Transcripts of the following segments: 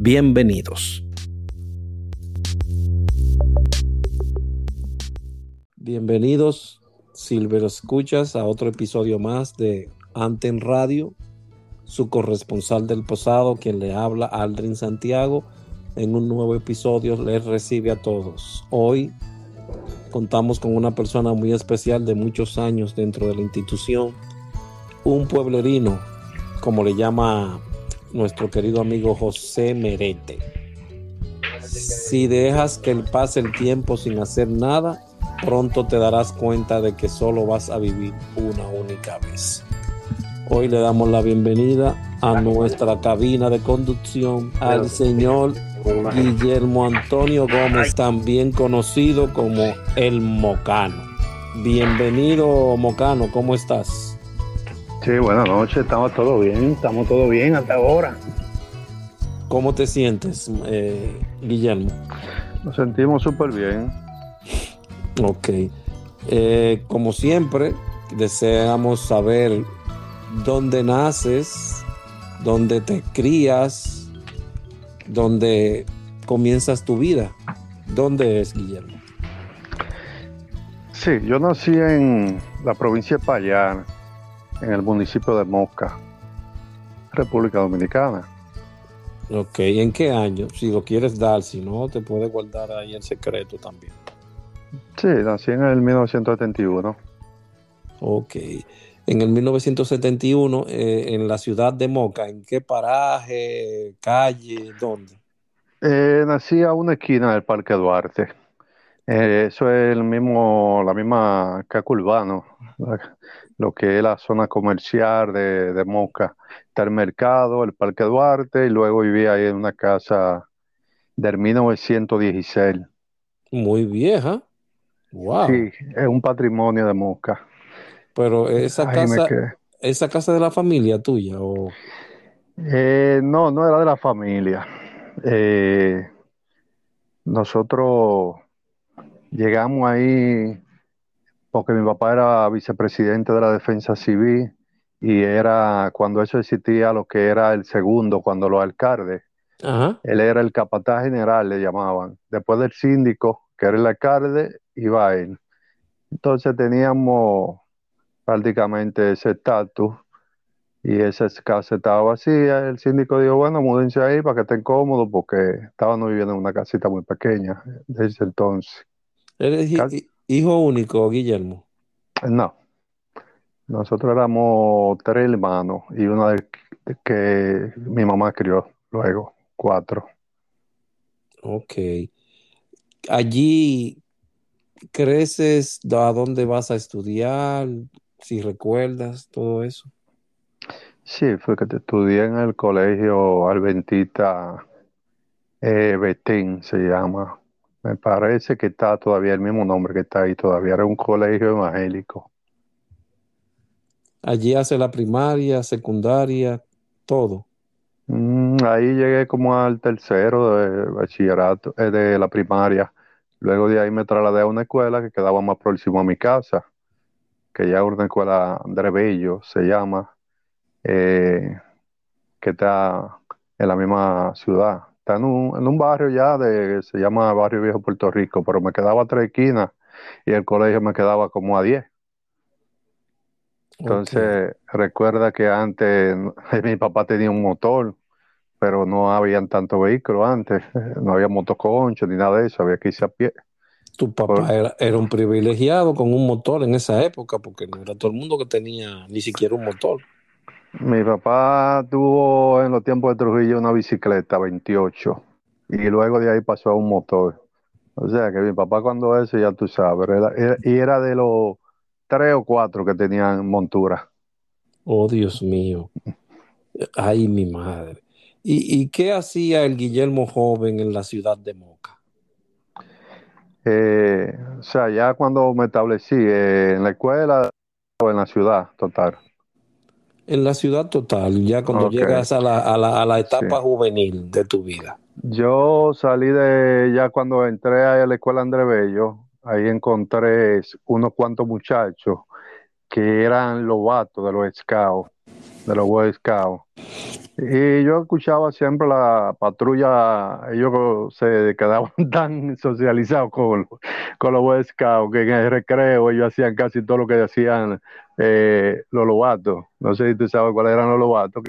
Bienvenidos. Bienvenidos, Silver Escuchas, a otro episodio más de Anten Radio. Su corresponsal del posado, quien le habla, Aldrin Santiago, en un nuevo episodio les recibe a todos. Hoy contamos con una persona muy especial de muchos años dentro de la institución, un pueblerino, como le llama nuestro querido amigo José Merete. Si dejas que pase el tiempo sin hacer nada, pronto te darás cuenta de que solo vas a vivir una única vez. Hoy le damos la bienvenida a nuestra cabina de conducción al señor Guillermo Antonio Gómez, también conocido como el Mocano. Bienvenido Mocano, ¿cómo estás? Sí, buenas noches, estamos todo bien, estamos todo bien hasta ahora. ¿Cómo te sientes, eh, Guillermo? Nos sentimos súper bien. Ok. Eh, como siempre, deseamos saber dónde naces, dónde te crías, dónde comienzas tu vida. ¿Dónde es, Guillermo? Sí, yo nací en la provincia de Payán, en el municipio de Mosca, República Dominicana. Ok, ¿en qué año? Si lo quieres dar, si no, te puedes guardar ahí en secreto también. Sí, nací en el 1971. Ok. En el 1971, eh, en la ciudad de Moca, ¿en qué paraje, calle, dónde? Eh, nací a una esquina del Parque Duarte. Eh, eso es el mismo, la misma caco urbano, lo que es la zona comercial de, de Moca. Está el mercado, el Parque Duarte, y luego vivía ahí en una casa del 1916. Muy vieja. Wow. Sí, es un patrimonio de Moca. Pero esa casa, esa casa de la familia tuya o eh, no, no era de la familia. Eh, nosotros llegamos ahí porque mi papá era vicepresidente de la Defensa Civil y era cuando eso existía lo que era el segundo, cuando los alcaldes. Ajá. Él era el capataz general, le llamaban. Después del síndico, que era el alcalde, iba él. Entonces teníamos prácticamente ese estatus y esa casa estaba vacía. El síndico dijo, bueno, múdense ahí para que estén cómodos porque estábamos viviendo en una casita muy pequeña desde entonces. ¿Eres hijo único, Guillermo? No. Nosotros éramos tres hermanos y una de que mi mamá crió luego, cuatro. Ok. Allí creces a dónde vas a estudiar, si recuerdas todo eso. Sí, fue que te estudié en el colegio Alventita eh, Betín, se llama. Me parece que está todavía el mismo nombre que está ahí, todavía era un colegio evangélico. Allí hace la primaria, secundaria, todo. Mm, ahí llegué como al tercero de bachillerato, eh, de la primaria. Luego de ahí me trasladé a una escuela que quedaba más próximo a mi casa, que ya es una escuela André Bello, se llama, eh, que está en la misma ciudad. Está en un, en un barrio ya de, se llama Barrio Viejo Puerto Rico, pero me quedaba a tres esquinas y el colegio me quedaba como a diez. Entonces, recuerda que antes mi papá tenía un motor, pero no habían tantos vehículos antes, no había motoconcho ni nada de eso, había que irse a pie. Tu papá Por- era, era un privilegiado con un motor en esa época, porque no era todo el mundo que tenía ni siquiera un motor. Mi papá tuvo en los tiempos de Trujillo una bicicleta 28 y luego de ahí pasó a un motor. O sea que mi papá cuando eso ya tú sabes, era- era- y era de los tres o cuatro que tenían montura. Oh, Dios mío. Ay, mi madre. ¿Y, qué hacía el Guillermo joven en la ciudad de Moca? Eh, o sea, ya cuando me establecí eh, en la escuela o en la ciudad total. En la ciudad total, ya cuando llegas a la, a la, etapa juvenil de tu vida. Yo salí de, ya cuando entré a la escuela André Bello, ahí encontré unos cuantos muchachos que eran lobatos de los scouts, de los Boy Scouts. Y yo escuchaba siempre la patrulla, ellos se quedaban tan socializados con, con los Boy Scouts que en el recreo ellos hacían casi todo lo que hacían eh, los lobatos. No sé si tú sabes cuáles eran los lobatos.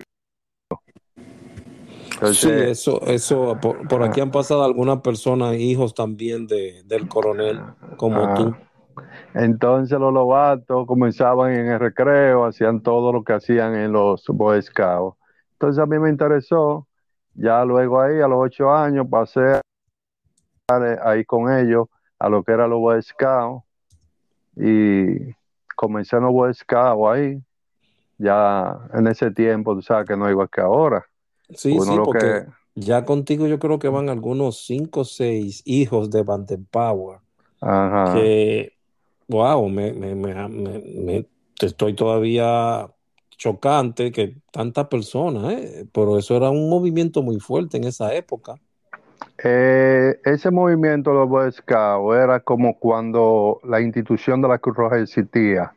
sí, eso, eso por, aquí han pasado algunas personas, hijos también de, del coronel, como ah. tú. Entonces los lobatos comenzaban en el recreo, hacían todo lo que hacían en los Boy Scouts. Entonces a mí me interesó, ya luego ahí a los ocho años pasé ahí con ellos a lo que era los Boy Scouts y comencé en los Boy Scouts ahí. Ya en ese tiempo, tú sabes que no igual que ahora. Sí, sí, porque ya contigo yo creo que van algunos cinco o seis hijos de Banden Power. Ajá. Que wow, me, me, me, estoy todavía chocante que tantas personas, ¿eh? pero eso era un movimiento muy fuerte en esa época. Eh, ese movimiento de los Boy Scouts era como cuando la institución de la Cruz Roja existía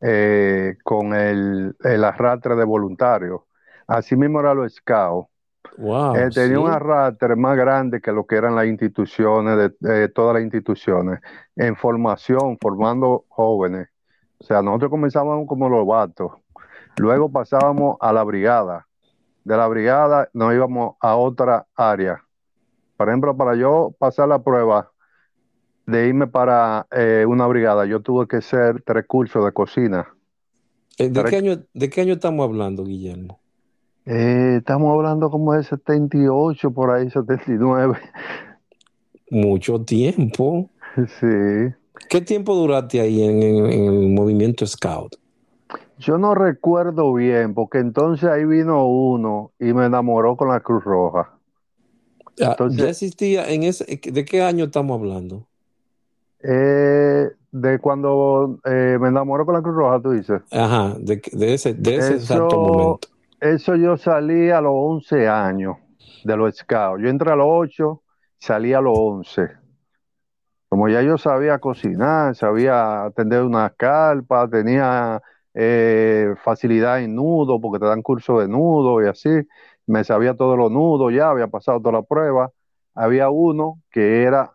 eh, con el, arrastre de voluntarios. Así mismo era los Scouts. Eh, tenía un arrastre más grande que lo que eran las instituciones, de, todas las instituciones, en formación, formando jóvenes. O sea, nosotros comenzábamos como los vatos, luego pasábamos a la brigada, de la brigada nos íbamos a otra área. Por ejemplo, para yo pasar la prueba de irme para eh, una brigada, yo tuve que hacer tres cursos de cocina. Eh, ¿De, qué año, ¿De qué año estamos hablando, Guillermo? Eh, estamos hablando como de 78, por ahí 79. Mucho tiempo. Sí. ¿Qué tiempo duraste ahí en, el movimiento Scout? Yo no recuerdo bien, porque entonces ahí vino uno y me enamoró con la Cruz Roja. Ah, ¿Ya existía en ese? ¿De qué año estamos hablando? Eh, de cuando eh, me enamoró con la Cruz Roja, tú dices. Ajá, de, ese, de ese exacto momento. Eso yo salí a los 11 años de los scouts. Yo entré a los 8, salí a los 11. Como ya yo sabía cocinar, sabía atender una carpa, tenía eh, facilidad en nudo, porque te dan curso de nudo y así, me sabía todos los nudos ya, había pasado toda la prueba. Había uno que era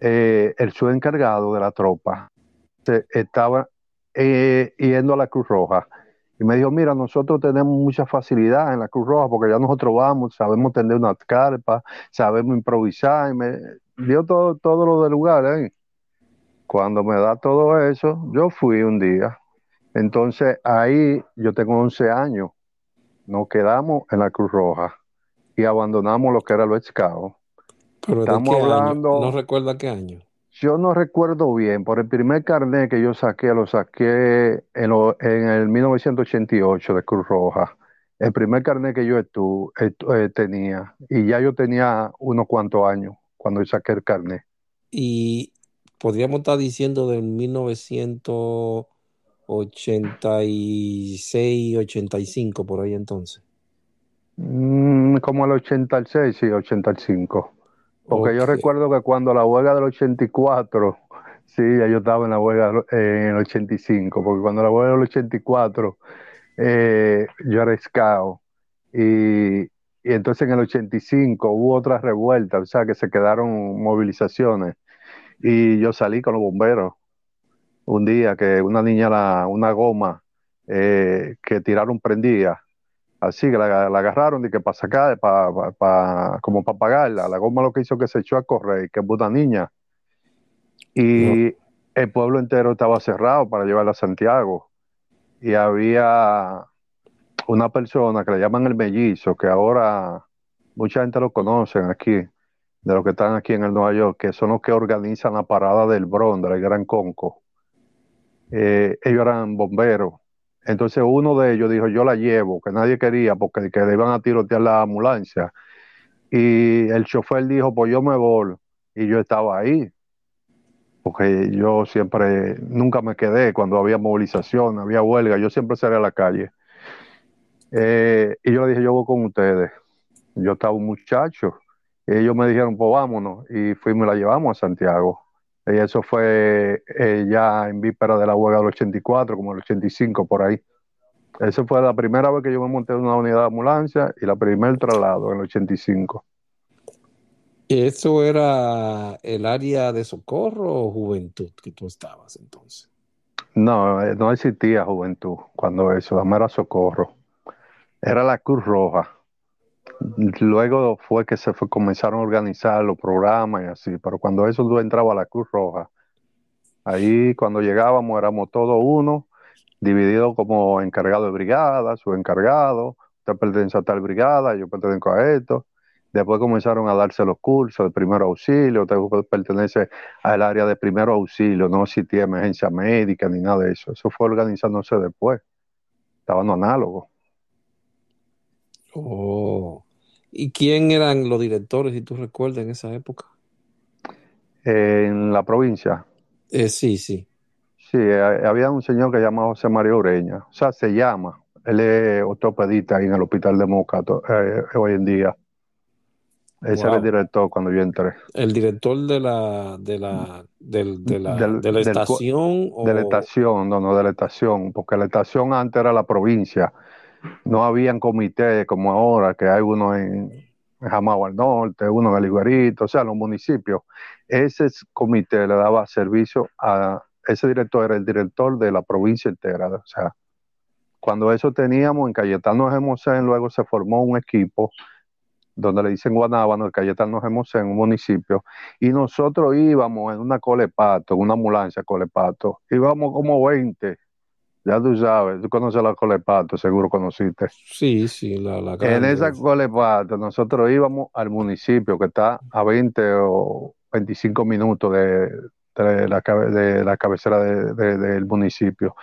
eh, el encargado de la tropa. estaba eh, yendo a la Cruz Roja y me dijo, mira, nosotros tenemos mucha facilidad en la Cruz Roja porque ya nosotros vamos, sabemos tender una carpa, sabemos improvisar, y me dio todo, todo lo del lugar. ¿eh? Cuando me da todo eso, yo fui un día. Entonces ahí yo tengo 11 años, nos quedamos en la Cruz Roja y abandonamos lo que era los escados. Pero Estamos hablando... ¿No recuerda qué año? Yo no recuerdo bien, por el primer carnet que yo saqué, lo saqué en, el 1988 de Cruz Roja. El primer carnet que yo eh, tenía, y ya yo tenía unos cuantos años cuando saqué el carnet. Y podríamos estar diciendo del 1986, 85, por ahí entonces. Mm, como el 86, sí, 85. Porque yo recuerdo que cuando la huelga del 84, sí, yo estaba en la huelga en el 85, porque cuando la huelga del 84, eh, yo era escao. Y, y, entonces en el 85 hubo otra revuelta, o sea, que se quedaron movilizaciones. Y yo salí con los bomberos un día que una niña, la, una goma eh, que tiraron prendida así que la, agarraron y que para sacar, para, como para pagarla. La goma lo que hizo que se echó a correr, que es puta niña. Y el pueblo entero estaba cerrado para llevarla a Santiago. Y había una persona que le llaman el mellizo, que ahora mucha gente lo conocen aquí, de los que están aquí en el Nueva York, que son los que organizan la parada del Bron, del Gran Conco. Eh, ellos eran bomberos Entonces uno de ellos dijo, yo la llevo, que nadie quería porque que le iban a tirotear la ambulancia. Y el chofer dijo, pues yo me voy. Y yo estaba ahí, porque yo siempre, nunca me quedé cuando había movilización, había huelga, yo siempre salía a la calle. Eh, y yo le dije, yo voy con ustedes. Yo estaba un muchacho. Y ellos me dijeron, pues vámonos. Y fuimos y la llevamos a Santiago. Y eso fue eh, ya en víspera de la huelga del 84, como el 85, por ahí. Esa fue la primera vez que yo me monté en una unidad de ambulancia y la primer traslado en el 85. ¿Eso era el área de socorro o juventud que tú estabas entonces? No, eh, no existía juventud cuando eso, era socorro. Era la Cruz Roja. Luego fue que se comenzaron a organizar los programas y así, pero cuando eso entraba a la Cruz Roja, ahí cuando llegábamos éramos todos uno, dividido como encargado de brigada, su encargado, usted pertenece a tal brigada, yo pertenezco a esto. Después comenzaron a darse los cursos de primer auxilio, usted pertenece al área de primer auxilio, no existía emergencia médica ni nada de eso. Eso fue organizándose después. Estaban análogos. Oh. ¿Y quién eran los directores, si tú recuerdas, en esa época? En la provincia. Eh, sí, sí. Sí, eh, había un señor que se llama José María Ureña. O sea, se llama. Él es ortopedista ahí en el hospital de Moca eh, hoy en día. Ese era el director cuando yo entré. ¿El director de la, de la, de la, de la estación? De la estación, no, no, de la estación, porque la estación antes era la provincia no habían comités como ahora, que hay uno en, Jamao al norte, uno en el Iguarito, o sea, los municipios. Ese comité le daba servicio a, ese director era el director de la provincia entera, o sea, cuando eso teníamos en Cayetano Gemosén, luego se formó un equipo donde le dicen Guanábano, el Cayetano Gemosén, un municipio, y nosotros íbamos en una colepato, en una ambulancia colepato, íbamos como 20 ya tú sabes, tú conoces la Colepato, seguro conociste. Sí, sí, la, la En esa Colepato nosotros íbamos al municipio que está a 20 o 25 minutos de, la, de la cabecera del municipio.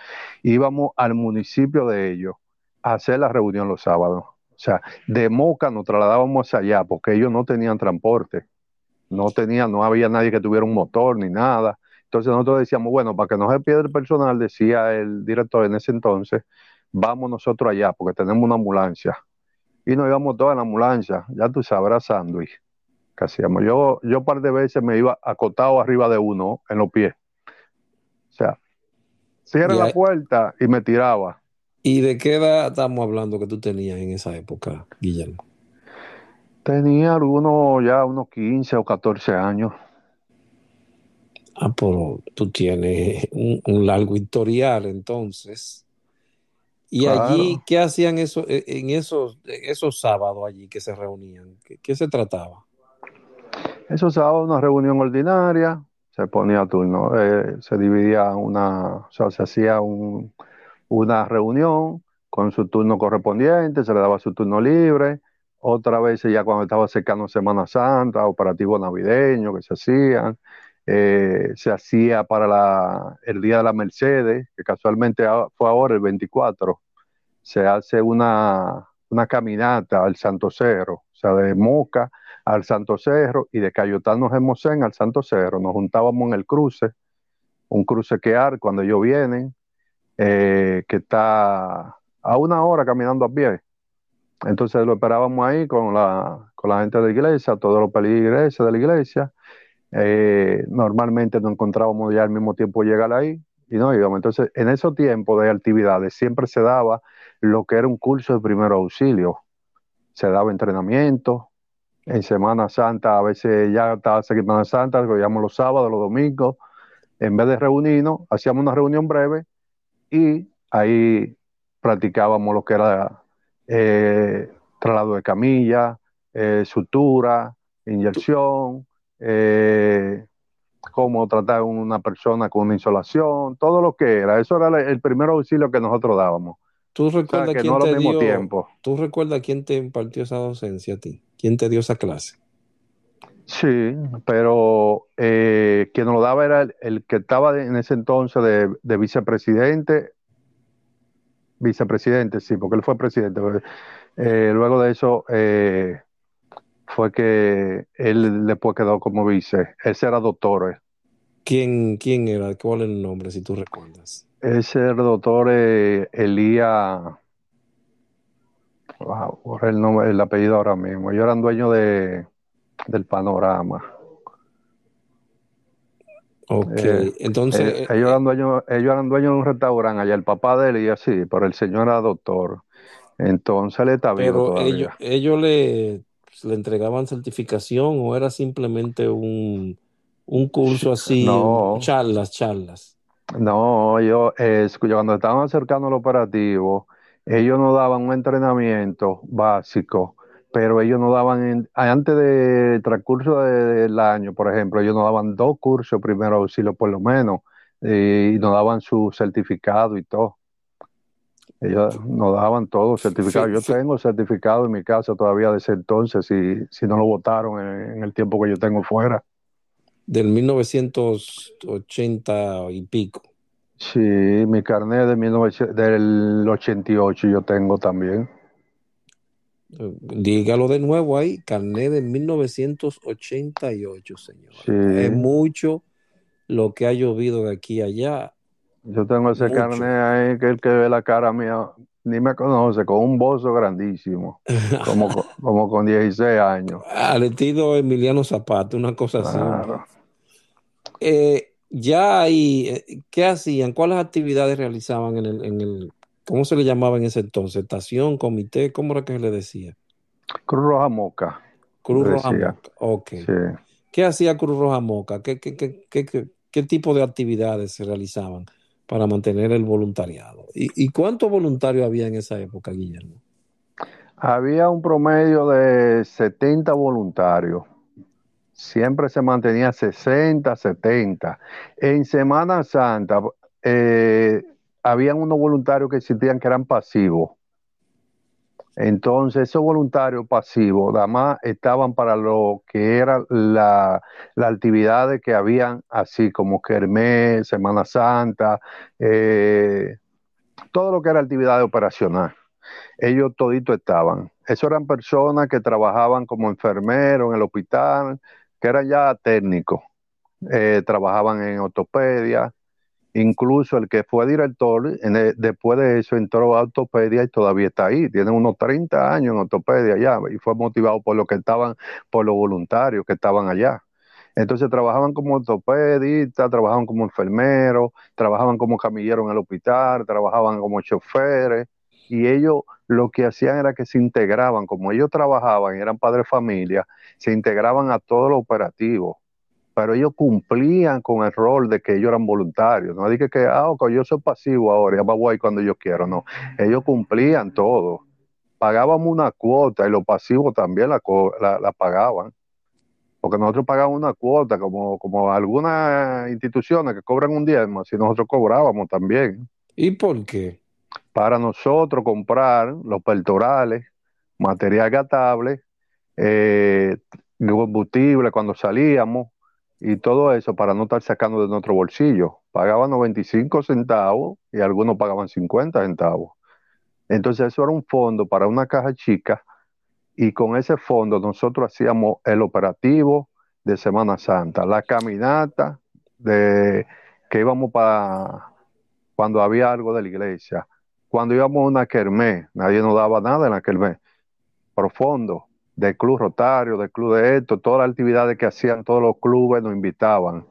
Íbamos al municipio de ellos a hacer la reunión los sábados. O sea, de Moca nos trasladábamos allá porque ellos no tenían transporte. No tenían, no había nadie que tuviera un motor ni nada. Entonces nosotros decíamos, bueno, para que no se pierda el personal, decía el director en ese entonces, vamos nosotros allá, porque tenemos una ambulancia. Y nos íbamos todos en la ambulancia, ya tú sabrás, sándwich. Que hacíamos. Yo, yo un par de veces me iba acotado arriba de uno, en los pies. O sea, cierra la puerta y me tiraba. ¿Y de qué edad estamos hablando que tú tenías en esa época, Guillermo? Tenía algunos ya unos 15 o 14 años. Ah, pero tú tienes un, largo historial entonces. ¿Y allí qué hacían eso, e, en esos, esos sábados allí que se reunían? ¿Qué, se trataba? Esos sábados una reunión ordinaria, se ponía turno, eh, se dividía una, o sea, se hacía una reunión con su turno correspondiente, se le daba su turno libre, otra vez ya cuando estaba cercano Semana Santa, operativo navideño que se hacían, eh, se hacía para el Día de la Mercedes, que casualmente fue ahora el 24, se hace una, una caminata al Santo Cerro, o sea, de Moca al Santo Cerro y de Cayotano Gemosén al Santo Cerro. Nos juntábamos en el cruce, un cruce que hay cuando ellos vienen, eh, que está a una hora caminando a pie. Entonces lo esperábamos ahí con la, con la gente de la iglesia, todos los peligros de la iglesia, eh, normalmente nos encontrábamos ya al mismo tiempo llegar ahí y no íbamos. Entonces, en esos tiempos de actividades siempre se daba lo que era un curso de primer auxilio. Se daba entrenamiento. En Semana Santa, a veces ya estaba Semana Santa, lo llamamos los sábados, los domingos. En vez de reunirnos, hacíamos una reunión breve y ahí practicábamos lo que era eh, traslado de camilla, eh, sutura, inyección, eh, cómo tratar a una persona con una insolación, todo lo que era. Eso era el primer auxilio que nosotros dábamos. ¿Tú recuerdas, quién te dio, ¿Tú recuerdas quién te impartió esa docencia a ti? ¿Quién te dio esa clase? Sí, pero eh, quien nos lo daba era el, que estaba en ese entonces de, vicepresidente vicepresidente, sí, porque él fue presidente. Eh, luego de eso eh, fue que él después quedó como vice. Ese era doctor. ¿Quién, quién era? ¿Cuál es el nombre, si tú recuerdas? Ese era doctor eh, Elías. Wow, borré el, nombre, el apellido ahora mismo. Ellos eran dueños de, del panorama. Ok, Eh, entonces, Eh, eh, ellos, eran dueños, ellos eran dueños de un restaurante allá, el papá de él y así, pero el señor era doctor. Entonces él está vivo pero ellos, ellos le, le entregaban certificación o era simplemente un, un curso así, No, charlas, charlas. no, ellos, eh, cuando estaban acercando al operativo, ellos no daban un entrenamiento básico, pero ellos no daban, en- antes del transcurso de- del año, por ejemplo, ellos nos daban dos cursos primero auxilio por lo menos, y nos daban su certificado y todo. Ellos nos daban todo certificado. Fi- Yo tengo certificado en mi casa todavía de ese entonces, si, si no lo votaron en, en el tiempo que yo tengo fuera. del 1980 y pico. Sí, mi carnet de 1900 del 88 yo tengo también. Dígalo de nuevo ahí, carnet de 1988, señores. Sí, Es mucho lo que ha llovido de aquí a allá, yo tengo ese carnet mucho. ahí que el que ve la cara mía ni me conoce, con un bozo grandísimo, como, co- como con 16 años. Al estilo Emiliano Zapata, una cosa así. Claro. Eh, ya ahí, eh, ¿qué hacían? ¿Cuáles actividades realizaban en el, en el, ¿cómo se le llamaba en ese entonces? ¿Estación, comité? ¿Cómo era que se le decía? Cruz Roja Moca, Cruz Roja. Moca. Ok. Sí. ¿Qué hacía Cruz Roja Moca? ¿Qué, qué, qué, qué, qué- qué tipo de actividades se realizaban para mantener el voluntariado? ¿Y, cuántos voluntarios había en esa época, Guillermo? Había un promedio de 70 voluntarios. Siempre se mantenía 60, 70. En Semana Santa, eh, habían unos voluntarios que existían que eran pasivos. Entonces, esos voluntarios pasivos, nada más estaban para lo que eran la, las actividades que habían, así como Kermés, Semana Santa, eh, todo lo que era actividad operacional. Ellos todito estaban. Eso eran personas que trabajaban como enfermeros en el hospital, que eran ya técnicos, eh, trabajaban en ortopedia, incluso el que fue director, el- después de eso entró a ortopedia y todavía está ahí, tiene unos 30 años en ortopedia ya, y fue motivado por lo que estaban, por los voluntarios que estaban allá. Entonces trabajaban como ortopedistas, trabajaban como enfermeros, trabajaban como camilleros en el hospital, trabajaban como choferes, y ellos lo que hacían era que se integraban, como ellos trabajaban eran padres de familia, se integraban a todo lo operativo pero ellos cumplían con el rol de que ellos eran voluntarios. No dije que, ah, ok, yo soy pasivo ahora, ya me voy cuando yo quiero. No, ellos cumplían todo. Pagábamos una cuota y los pasivos también la, la, la pagaban. Porque nosotros pagábamos una cuota, como, como algunas instituciones que cobran un diezmo, así nosotros cobrábamos también. ¿Y por qué? Para nosotros comprar los pectorales, material gastable, eh, combustible cuando salíamos y todo eso para no estar sacando de nuestro bolsillo. Pagaban 95 centavos y algunos pagaban 50 centavos. Entonces eso era un fondo para una caja chica y con ese fondo nosotros hacíamos el operativo de Semana Santa, la caminata de que íbamos para cuando había algo de la iglesia, cuando íbamos a una kermés, nadie nos daba nada en la kermés, profundo, del club rotario, del club de esto, todas las actividades que hacían todos los clubes nos invitaban,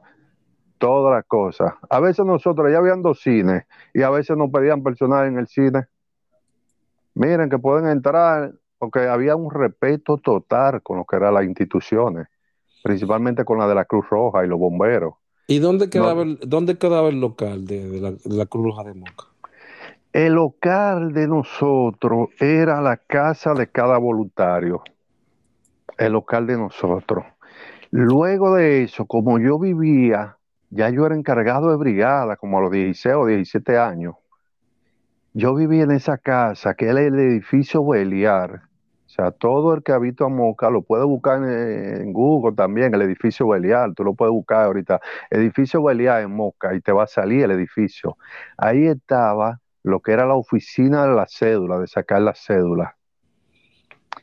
todas las cosas. A veces nosotros ya habían dos cines y a veces nos pedían personal en el cine. Miren que pueden entrar, porque había un respeto total con lo que eran las instituciones, principalmente con la de la Cruz Roja y los bomberos. ¿Y dónde No, quedaba el, dónde quedaba el local de, de la, de la Cruz Roja de Moca? el local de nosotros era la casa de cada voluntario, el local de nosotros. Luego de eso, como yo vivía, ya yo era encargado de brigada, como a los 16 o 17 años. Yo vivía en esa casa, que era el edificio Beliar. O sea, todo el que habita en Moca lo puede buscar en, en Google también, el edificio Beliar. Tú lo puedes buscar ahorita. Edificio Beliar en Moca y te va a salir el edificio. Ahí estaba lo que era la oficina de la cédula, de sacar la cédula.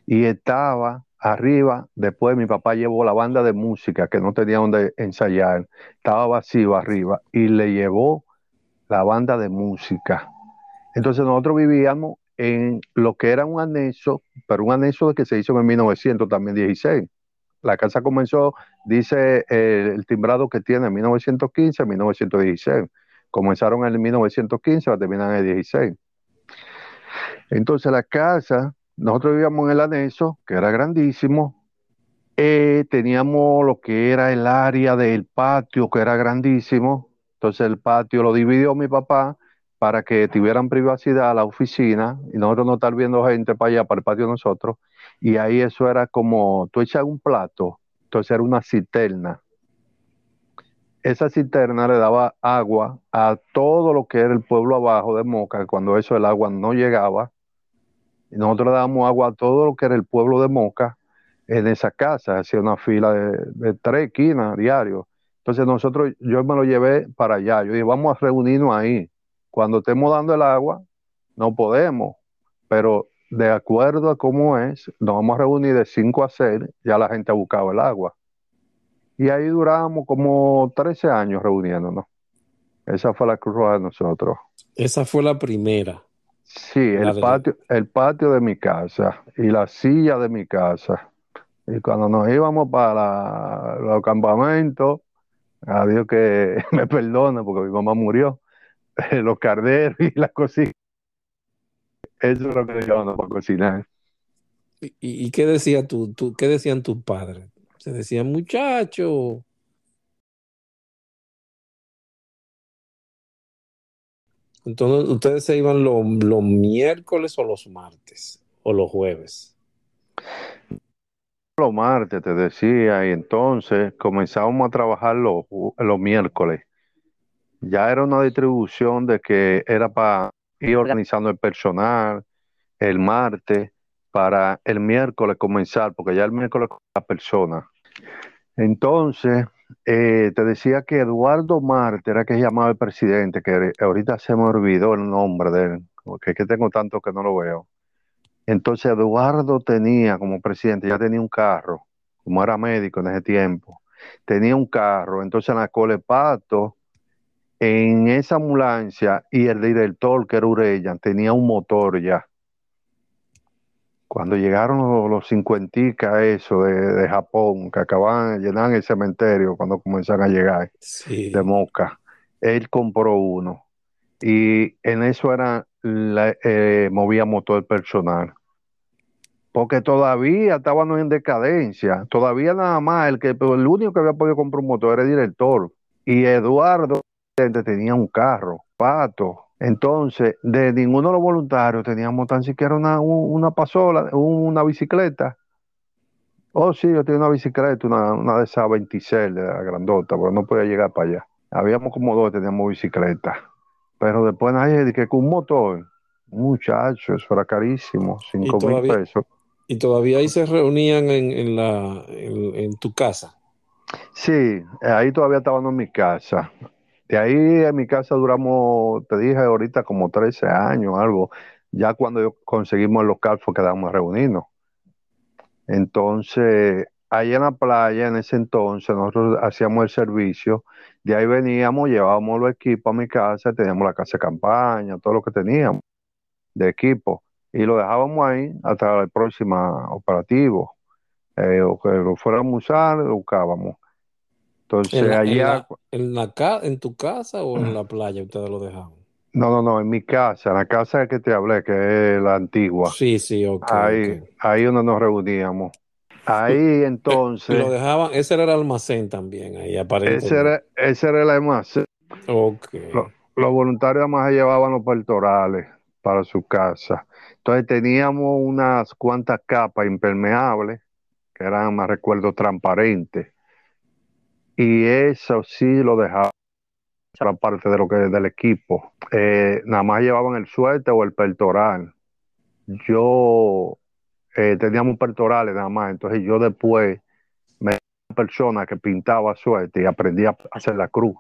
Y estaba arriba, después mi papá llevó la banda de música que no tenía donde ensayar, estaba vacío arriba, y le llevó la banda de música. Entonces nosotros vivíamos en lo que era un anexo, pero un anexo que se hizo en 1900 también 16. La casa comenzó, dice eh, el timbrado que tiene en 1915 1916. Comenzaron en 1915, la terminan en el 16. Entonces la casa, nosotros vivíamos en el anexo, que era grandísimo. Eh, teníamos lo que era el área del patio, que era grandísimo. Entonces el patio lo dividió mi papá para que tuvieran privacidad la oficina y nosotros no estar viendo gente para allá, para el patio de nosotros. Y ahí eso era como, tú echas un plato, entonces era una cisterna. Esa cisterna le daba agua a todo lo que era el pueblo abajo de Moca, cuando eso el agua no llegaba. Nosotros dábamos agua a todo lo que era el pueblo de Moca en esa casa, hacía una fila de, tres esquinas diario. Entonces nosotros, yo me lo llevé para allá. Yo dije, vamos a reunirnos ahí cuando estemos dando el agua, no podemos, pero de acuerdo a cómo es, nos vamos a reunir de 5 a 6, ya la gente ha buscado el agua. Y ahí duramos como 13 años reuniéndonos. Esa fue la cruz de nosotros. Esa fue la primera. Sí, el patio, el patio de mi casa y la silla de mi casa. Y cuando nos íbamos para los campamentos, a Dios que me perdone porque mi mamá murió, los carderos y las cositas. Eso es lo que llevamos para cocinar. ¿Y, y qué decía tú, tú, qué decían tus padres? Se decían muchacho. Entonces, ¿ustedes se iban los, los miércoles o los martes? ¿O los jueves? Los martes, te decía, y entonces comenzábamos a trabajar los, los miércoles ya era una distribución de que era para ir organizando el personal el martes para el miércoles comenzar, porque ya el miércoles la persona. Entonces, eh, te decía que Eduardo Marte era que llamaba el presidente, que ahorita se me olvidó el nombre de él, porque es que tengo tanto que no lo veo. Entonces, Eduardo tenía como presidente, ya tenía un carro, como era médico en ese tiempo, tenía un carro, entonces en la Colepato en esa ambulancia y el director, que era Urella, tenía un motor ya. Cuando llegaron los, los cincuentica, eso de, Japón, que acababan de llenar el cementerio cuando comenzaron a llegar de Moca, él compró uno. Y en eso era, eh, movía motor personal. Porque todavía estábamos en decadencia. Todavía nada más, el, que, el único que había podido comprar un motor era el director. Y Eduardo tenía un carro, pato. Entonces, de ninguno de los voluntarios teníamos tan siquiera una, una pasola, una bicicleta. Oh, sí, yo tenía una bicicleta, una, una de esas 26 de la grandota, pero no podía llegar para allá. Habíamos como dos, teníamos bicicleta. Pero después nadie dije que con un motor, muchacho, eso era carísimo, 5 mil pesos. ¿Y todavía ahí se reunían en, en la, en, tu casa? Sí, ahí todavía estaban en mi casa. De ahí en mi casa duramos, te dije ahorita, como 13 años, algo. Ya cuando conseguimos el local fue que damos a reunirnos. Entonces, ahí en la playa, en ese entonces, nosotros hacíamos el servicio. De ahí veníamos, llevábamos los equipos a mi casa, teníamos la casa de campaña, todo lo que teníamos de equipo. Y lo dejábamos ahí hasta el próximo operativo. Eh, o que lo fuéramos a usar, lo buscábamos. Entonces, ¿En allá. En, la, ¿En tu casa o en la playa ustedes lo dejaban? No, no, no, en mi casa, en la casa que te hablé, que es la antigua. Sí, sí, ok. Ahí, ahí donde nos reuníamos. Ahí entonces. lo dejaban, ese era el almacén también, ahí aparentemente. Ese era, ese era el almacén. Ok. los voluntarios además llevaban los pertorales para su casa. Entonces teníamos unas cuantas capas impermeables, que eran, me recuerdo, transparentes y eso sí lo dejaba la parte de lo que del equipo. Eh, nada más llevaban el suerte o el pertoral. Yo eh, teníamos pertorales nada más, entonces yo después me una persona que pintaba suerte y aprendí a hacer la cruz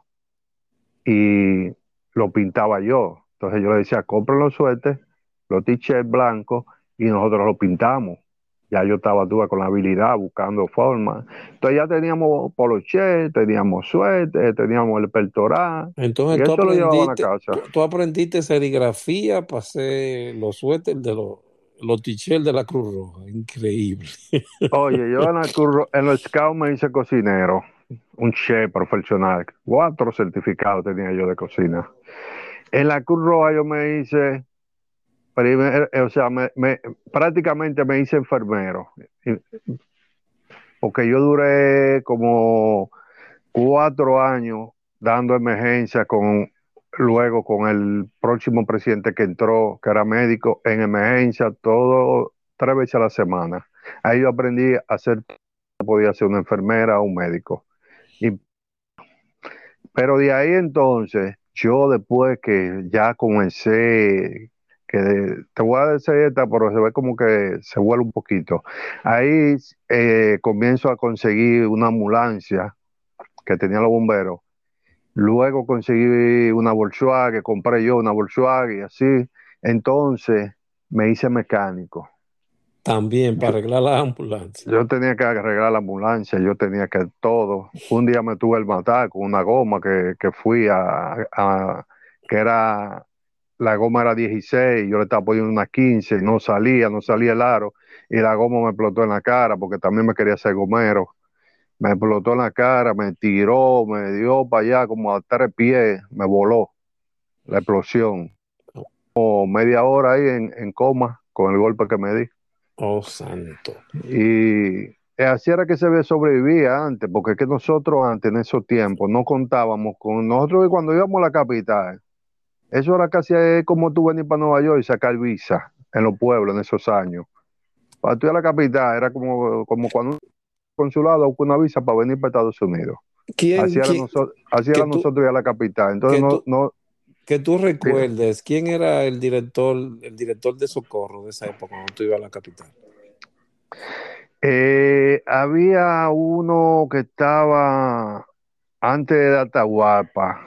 y lo pintaba yo. Entonces yo le decía, compren los suéteres, los t-shirts blancos y nosotros los pintamos. Ya yo estaba tuve con la habilidad buscando formas. Entonces ya teníamos poloche, teníamos suéter, teníamos el pertoral. Entonces tú aprendiste, casa. tú, tú aprendiste serigrafía para hacer los suéteres de los, los t-shirts de la Cruz Roja. Increíble. Oye, yo en, la Cruz Ro- en los scouts me hice cocinero, un chef profesional. Cuatro certificados tenía yo de cocina. En la Cruz Roja yo me hice, eh, o sea, me- me- prácticamente me hice enfermero. Porque yo duré como cuatro años dando emergencia con, luego con el próximo presidente que entró, que era médico, en emergencia, todo, tres veces a la semana. Ahí yo aprendí a hacer, podía ser una enfermera o un médico. Y, pero de ahí entonces, yo después que ya comencé, que te voy a decir esta, pero se ve como que se vuelve un poquito. Ahí eh, comienzo a conseguir una ambulancia que tenía los bomberos. Luego conseguí una Volkswagen, compré yo una Volkswagen y así. Entonces me hice mecánico. También para arreglar la ambulancia. yo tenía que arreglar la ambulancia, yo tenía que todo. Un día me tuve el matar con una goma que, que fui a, a- que era, la goma era 16, yo le estaba poniendo una 15, y no salía, no salía el aro, y la goma me explotó en la cara porque también me quería hacer gomero. Me explotó en la cara, me tiró, me dio para allá como a tres pies, me voló la explosión. Como media hora ahí en, en coma con el golpe que me di. Oh, santo. Y eh, así era que se sobrevivía antes, porque es que nosotros antes en esos tiempos no contábamos con nosotros cuando íbamos a la capital. Eso era casi eh, como tú venir para Nueva York y sacar visa en los pueblos en esos años. Para tú ir a la capital era como, como cuando un consulado busca una visa para venir para Estados Unidos. ¿Quién, Así era, quién, nosotros, así era tú, nosotros ir a la capital. Entonces que no, tú, no, que tú recuerdes, quién era el director, el director de socorro de esa época cuando tú ibas a la capital? eh, había uno que estaba antes de Atahualpa.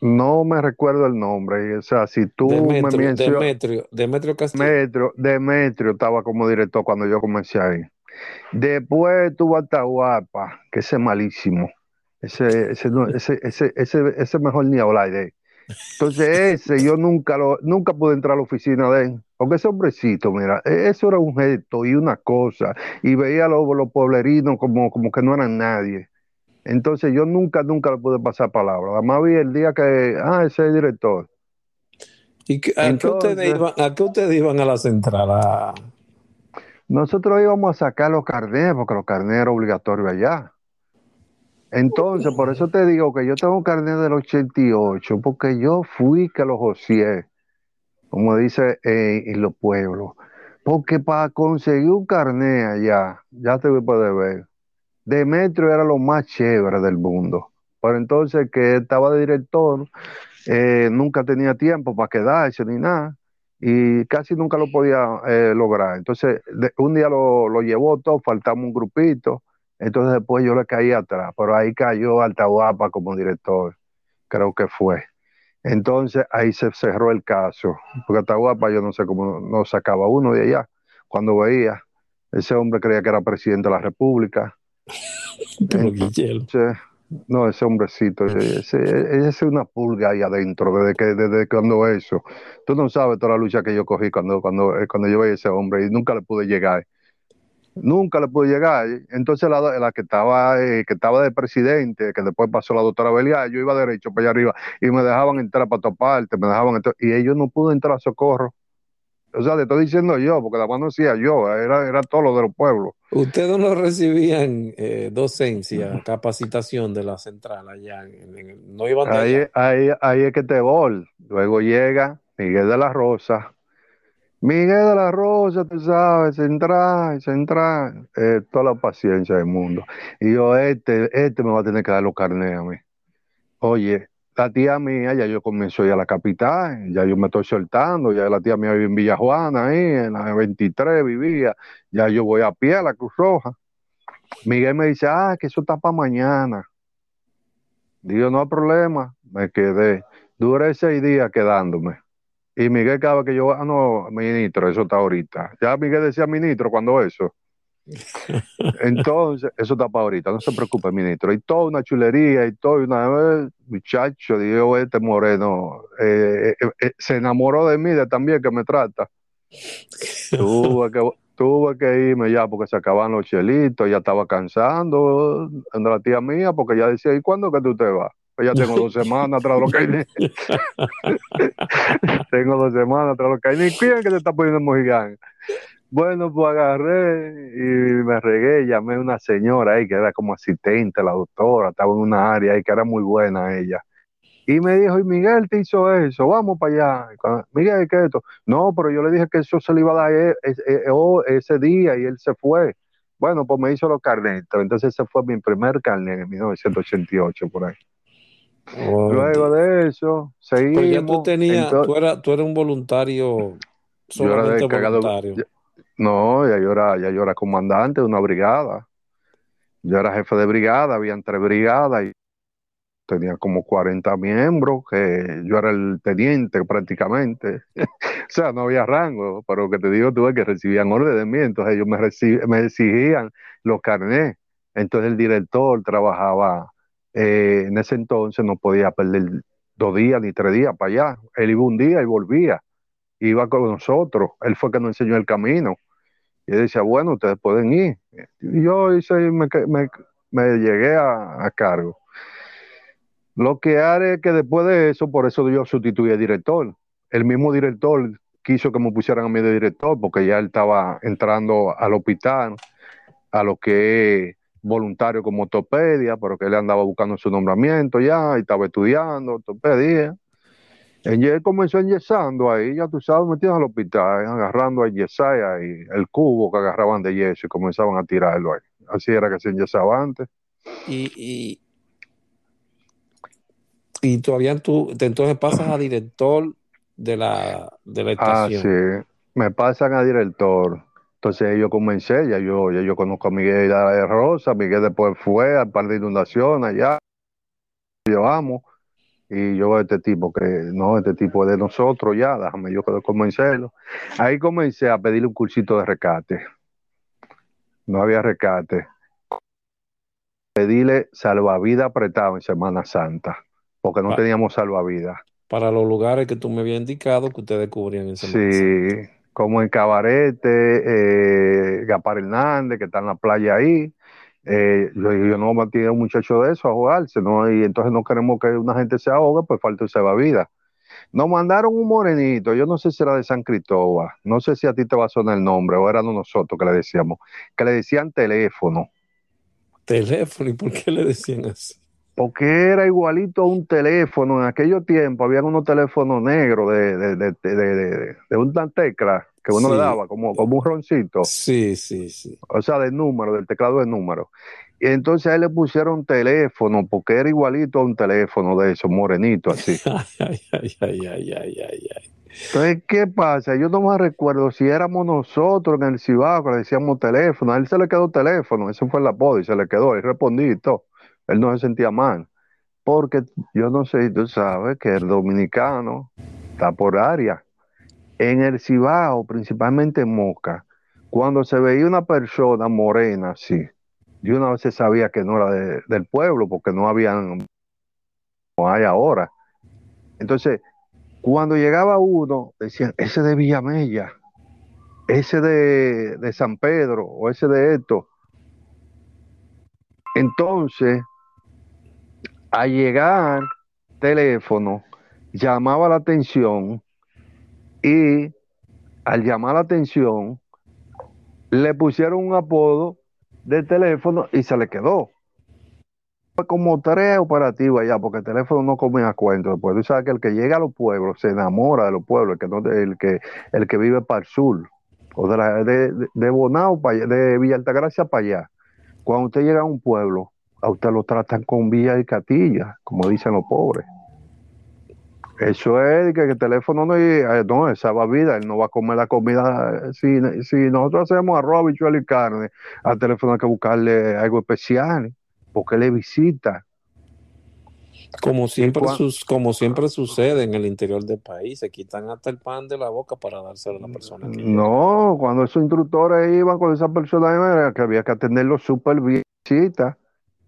No, me recuerdo el nombre. O sea, si tú me Demetrio, mencionas, Demetrio, Demetrio Castillo. Demetrio, Demetrio estaba como director cuando yo comencé ahí. Después tuvo Atahualpa, que ese es malísimo. Ese, ese, ese, ese, ese mejor ni hablar de él. Entonces ese yo nunca lo, nunca pude entrar a la oficina de él, porque ese hombrecito, mira, e- eso era un gesto y una cosa, y veía a los, los pueblerinos como, como que no eran nadie. Entonces yo nunca, nunca le pude pasar palabra. Además vi el día que, ah, ese es el director. ¿Y qué- a qué ustedes iban, a qué ustedes iban a la central? A- nosotros íbamos a sacar los carnés, porque los carnés eran obligatorios allá. Entonces, por eso te digo que yo tengo carnet del 88, porque yo fui que los ocié, como dice eh, en los pueblos. Porque para conseguir un carnet allá, ya te voy a poder ver, Demetrio era lo más chévere del mundo. Pero entonces que estaba de director, eh, nunca tenía tiempo para quedarse ni nada, y casi nunca lo podía eh, lograr. Entonces, un día lo, llevó todo, faltamos un grupito, entonces después yo le caí atrás, pero ahí cayó Altahuapa como director, creo que fue. Entonces ahí se cerró el caso, porque Atahualpa yo no sé cómo no sacaba uno de allá. Cuando veía, ese hombre creía que era presidente de la República. Pero Guillermo. No, ese hombrecito, ese, ese ese es una pulga ahí adentro, desde que desde cuando eso. Tú no sabes toda la lucha que yo cogí cuando, cuando, eh, cuando yo veía a ese hombre y nunca le pude llegar. Nunca le pude llegar. Entonces la, la que estaba eh, que estaba de presidente, que después pasó la doctora Belial, yo iba derecho para allá arriba y me dejaban entrar para todas partes, me dejaban entrar, y ellos no pudo entrar a socorro. O sea, te estoy diciendo yo, porque la no decía yo, era, era todo lo de los pueblos. ¿Ustedes no recibían eh, docencia, capacitación de la central allá? en- en- no iban de Ahí, allá. ahí, ahí es que te vol. Luego llega Miguel de la Rosa. Miguel de la Rosa, tú sabes, central, central, eh, toda la paciencia del mundo. Y yo, este, este me va a tener que dar los carnés a mí. Oye, la tía mía, ya yo comienzo ya la capital, ya yo me estoy soltando, ya la tía mía vive en Villa Juana, ahí, en la 23 vivía, ya yo voy a pie a la Cruz Roja. Miguel me dice, ah, que eso está para mañana. Digo, no hay problema, me quedé. Duré seis días quedándome. Y Miguel cada que yo, ah, no, ministro, eso está ahorita. Ya Miguel decía ministro cuando eso. Entonces, eso está para ahorita, no se preocupe, ministro. Y toda una chulería y todo, una vez, muchacho, digo, este moreno, eh, eh, eh, se enamoró de mí, de también que me trata. tuve, que, tuve que irme ya porque se acaban los chelitos, ya estaba cansando de la tía mía, porque ya decía, ¿y cuándo que tú te vas? Pues ya tengo dos semanas tras los caines. tengo dos semanas tras los caines. ¿Quién que te está poniendo mojigán? Bueno, pues agarré y me regué, llamé a una señora ahí que era como asistente, la doctora, estaba en una área ahí que era muy buena ella. Y me dijo, y Miguel te hizo eso, vamos para allá. Miguel, ¿qué es esto? No, pero yo le dije que eso se le iba a dar e, e, e, oh, ese día y él se fue. Bueno, pues me hizo los carnetos. Entonces ese fue mi primer carnet en 1988 por ahí. Luego de eso, seguimos. Pero ya tú tenías, tú, eras, tú eras un voluntario, solamente voluntario. No, ya yo, era, ya yo era comandante de una brigada. Yo era jefe de brigada, había tres brigadas y tenía como 40 miembros, que yo era el teniente prácticamente. o sea, no había rango, pero que te digo es que recibían órdenes de mí, entonces ellos me, me exigían los carnés. Entonces el director trabajaba, eh, en ese entonces no podía perder dos días ni tres días para allá. Él iba un día y volvía, iba con nosotros, él fue que nos enseñó el camino. Y él decía, bueno, ustedes pueden ir. Yo hice, me, me, llegué a, cargo. Lo que haré es que después de eso, por eso yo sustituí al director. El mismo director quiso que me pusieran a mí de director porque ya él estaba entrando al hospital, a lo que es voluntario como ortopedia, pero que él andaba buscando su nombramiento ya y estaba estudiando ortopedia. Él comenzó enyesando ahí, ya tú sabes, metido al hospital, agarrando a yesaya ahí, el cubo que agarraban de yeso y comenzaban a tirarlo ahí. Así era que se enyesaba antes. Y, y, todavía tú, entonces pasas a director de la, de la ah, estación. Ah, sí, me pasan a director. Entonces yo comencé, ya yo, ya yo conozco a Miguel de Rosa, Miguel después fue al par de inundaciones allá. Yo amo y yo este tipo que no, este tipo es de nosotros ya, déjame yo convencerlo. Ahí comencé a pedirle un cursito de rescate. No había rescate. Pedirle salvavidas apretado en Semana Santa, porque no teníamos salvavidas. Para los lugares que tú me habías indicado que ustedes cubrían en Semana Sí, como en Cabarete, eh, Gapar Hernández, que está en la playa ahí, eh, yo, no me a un muchacho de eso a jugarse, ¿no? Y entonces no queremos que una gente se ahogue, pues falta se va vida. Nos mandaron un morenito, yo no sé si era de San Cristóbal, no sé si a ti te va a sonar el nombre, o éramos nosotros que le decíamos, que le decían teléfono. ¿Teléfono? ¿Y por qué le decían así? Porque era igualito a un teléfono. En aquellos tiempos había unos teléfonos negros de, de, de, de, de una tecla que uno le daba como, como un roncito. Sí, sí, sí. O sea, de número, del teclado de número. Y entonces a él le pusieron teléfono, porque era igualito a un teléfono de esos, morenito así. ay, ay, ay, ay, ay, ay, Entonces, ¿qué pasa? Yo no me recuerdo si éramos nosotros en el Cibao que le decíamos teléfono. A él se le quedó teléfono, eso fue el apodo y se le quedó. Él respondí y todo. Él no se sentía mal. Porque yo no sé si tú sabes que el dominicano está por área en el Cibao, principalmente en Moca, cuando se veía una persona morena así, de una vez sabía que no era del pueblo, porque no habían, como hay ahora. Entonces, cuando llegaba uno, decían, ese de Villamella, ese de San Pedro, o ese de esto. Entonces, al llegar teléfono, llamaba la atención y al llamar la atención, le pusieron un apodo de teléfono y se le quedó. Fue como tres operativos allá, porque el teléfono no comía cuento. Después tú sabes que el que llega a los pueblos se enamora de los pueblos, el que, no, el que, el que vive para el sur, o de, la, de, de Bonao, para de Villa Altagracia para allá. Cuando usted llega a un pueblo, a usted lo tratan con Villa y Catilla, como dicen los pobres. Eso es que el teléfono no, eh, no esa va vida, él no va a comer la comida. Si, si nosotros hacemos arroz, bichuelo y carne, al teléfono hay que buscarle algo especial, porque le visita. Como siempre, sus, como siempre sucede en el interior del país, se quitan hasta el pan de la boca para dárselo a la persona que No, cuando esos instructores iban con esa persona, que había que atenderlo súper bien,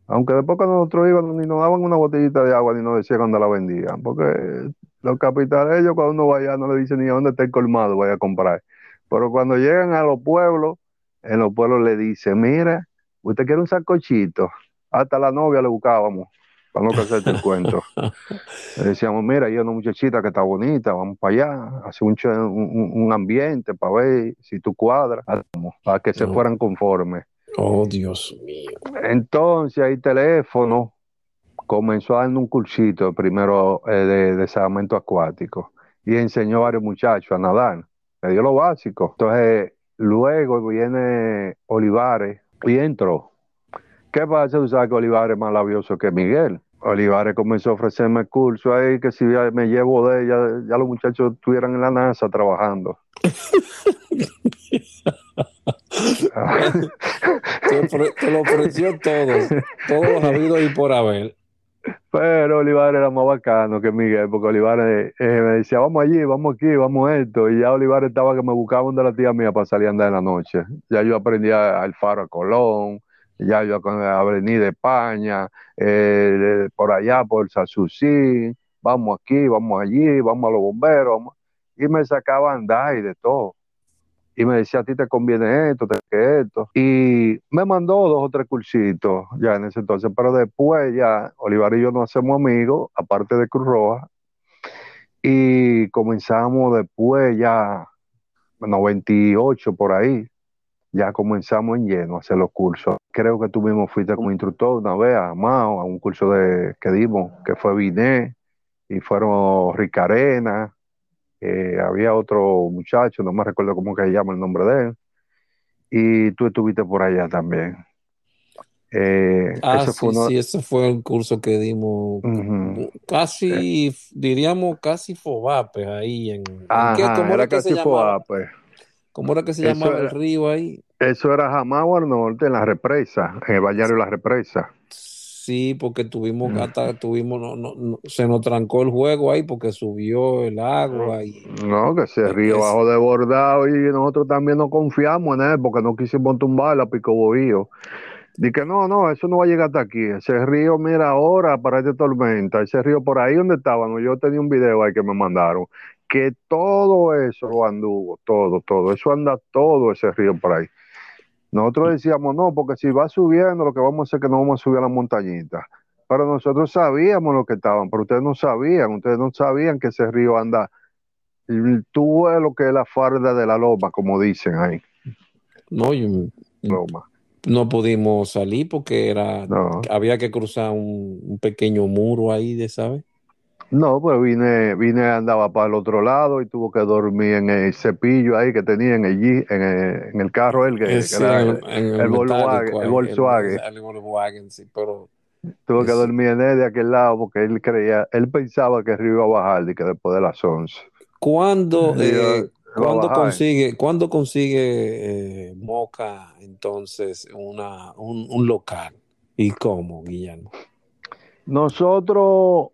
aunque después cuando nosotros íbamos ni nos daban una botellita de agua ni nos decían cuando la vendían, porque los capitales ellos cuando uno vaya no le dicen ni a dónde está el colmado, vaya a comprar. Pero cuando llegan a los pueblos, en los pueblos le dicen, mira, usted quiere un sacochito, hasta la novia le buscábamos para no hacerte el cuento. Le decíamos, mira, hay una muchachita que está bonita, vamos para allá, hacer un, un, ambiente para ver si tú cuadras, para que se fueran conformes. Oh, Dios mío. Entonces, ahí teléfono comenzó dar un cursito primero eh, de desarmamento acuático y enseñó a varios muchachos a nadar. Le dio lo básico. Entonces, luego viene Olivares y entró ¿Qué pasa? Tú sabes que Olivares es más labioso que Miguel. Olivares comenzó a ofrecerme curso ahí, que si me llevo de ella, ya los muchachos estuvieran en la NASA trabajando. te, lo ofreció todos, todos los habidos y por haber. Pero Olivares era más bacano que Miguel, porque Olivares eh, me decía, vamos allí, vamos aquí, vamos esto. Y ya Olivares estaba que me buscaban de la tía mía para salir a andar en la noche. Ya yo aprendía al faro a Colón, ya yo la Avenida España, eh, por allá por Sasucí, vamos aquí, vamos allí, vamos a los bomberos, y me sacaba a andar y de todo. Y me decía, a ti te conviene esto, te que esto. Y me mandó dos o tres cursitos ya en ese entonces, pero después ya Olivar y yo nos hacemos amigos, aparte de Cruz Roja, y comenzamos después ya, 98 por ahí, ya comenzamos en lleno a hacer los cursos. Creo que tú mismo fuiste como instructor una vez a Mao, a un curso de, que dimos, que fue Biné, y fueron Ricarena, eh, había otro muchacho, no me recuerdo cómo que se llama el nombre de él, y tú estuviste por allá también. Eh, ah, sí, sí, ese fue el curso que dimos, casi, eh. diríamos, casi Fobape ahí en... Ajá, ¿Cómo era, casi Fobape. ¿Cómo era que se llamaba el río ahí? Eso era Jamao al norte, en la represa, en el Bañario de la Represa. Sí, porque tuvimos, hasta, tuvimos, no, no, se nos trancó el juego ahí porque subió el agua. Y, no, que ese río bajo desbordado y nosotros también no confiamos en él porque no quisimos tumbar la Pico Bohío. Dije, no, no, eso no va a llegar hasta aquí. Ese río, mira ahora, para esta tormenta, ese río por ahí donde estaban, yo tenía un video ahí que me mandaron, que todo eso anduvo, todo, todo, eso anda todo ese río por ahí. Nosotros decíamos, no, porque si va subiendo, lo que vamos a hacer es que no vamos a subir a la montañita. Pero nosotros sabíamos lo que estaban, pero ustedes no sabían, ustedes no sabían que ese río anda, tuvo lo que es la farda de la loma, como dicen ahí. No, loma. no pudimos salir porque era, había que cruzar un, un pequeño muro ahí, de ¿sabes? No, pues vine, vine, andaba para el otro lado y tuvo que dormir en el cepillo ahí que tenía en el, en el, carro él, que, era el, Volkswagen. El, Volkswagen. sí, pero... Tuvo que dormir en él de aquel lado porque él creía, él pensaba que el río iba a bajar y que después de las 11. ¿Cuándo, eh, consigue, ¿cuándo consigue eh, Moca entonces una, un, un local? ¿Y cómo, Guillermo? Nosotros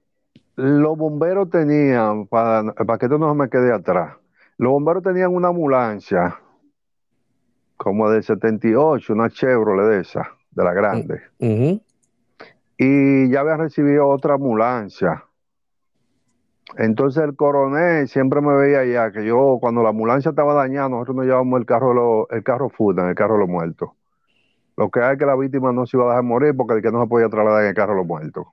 los bomberos tenían, para, para que esto no me quede atrás, los bomberos tenían una ambulancia como de 78, una Chevrolet de esa, de la grande. Y ya había recibido otra ambulancia. Entonces el coronel siempre me veía ya que yo, cuando la ambulancia estaba dañada, nosotros nos llevamos el carro, el carro el carro de los muertos. Lo que hay es que la víctima no se iba a dejar morir porque el que no se podía trasladar en el carro de los muertos.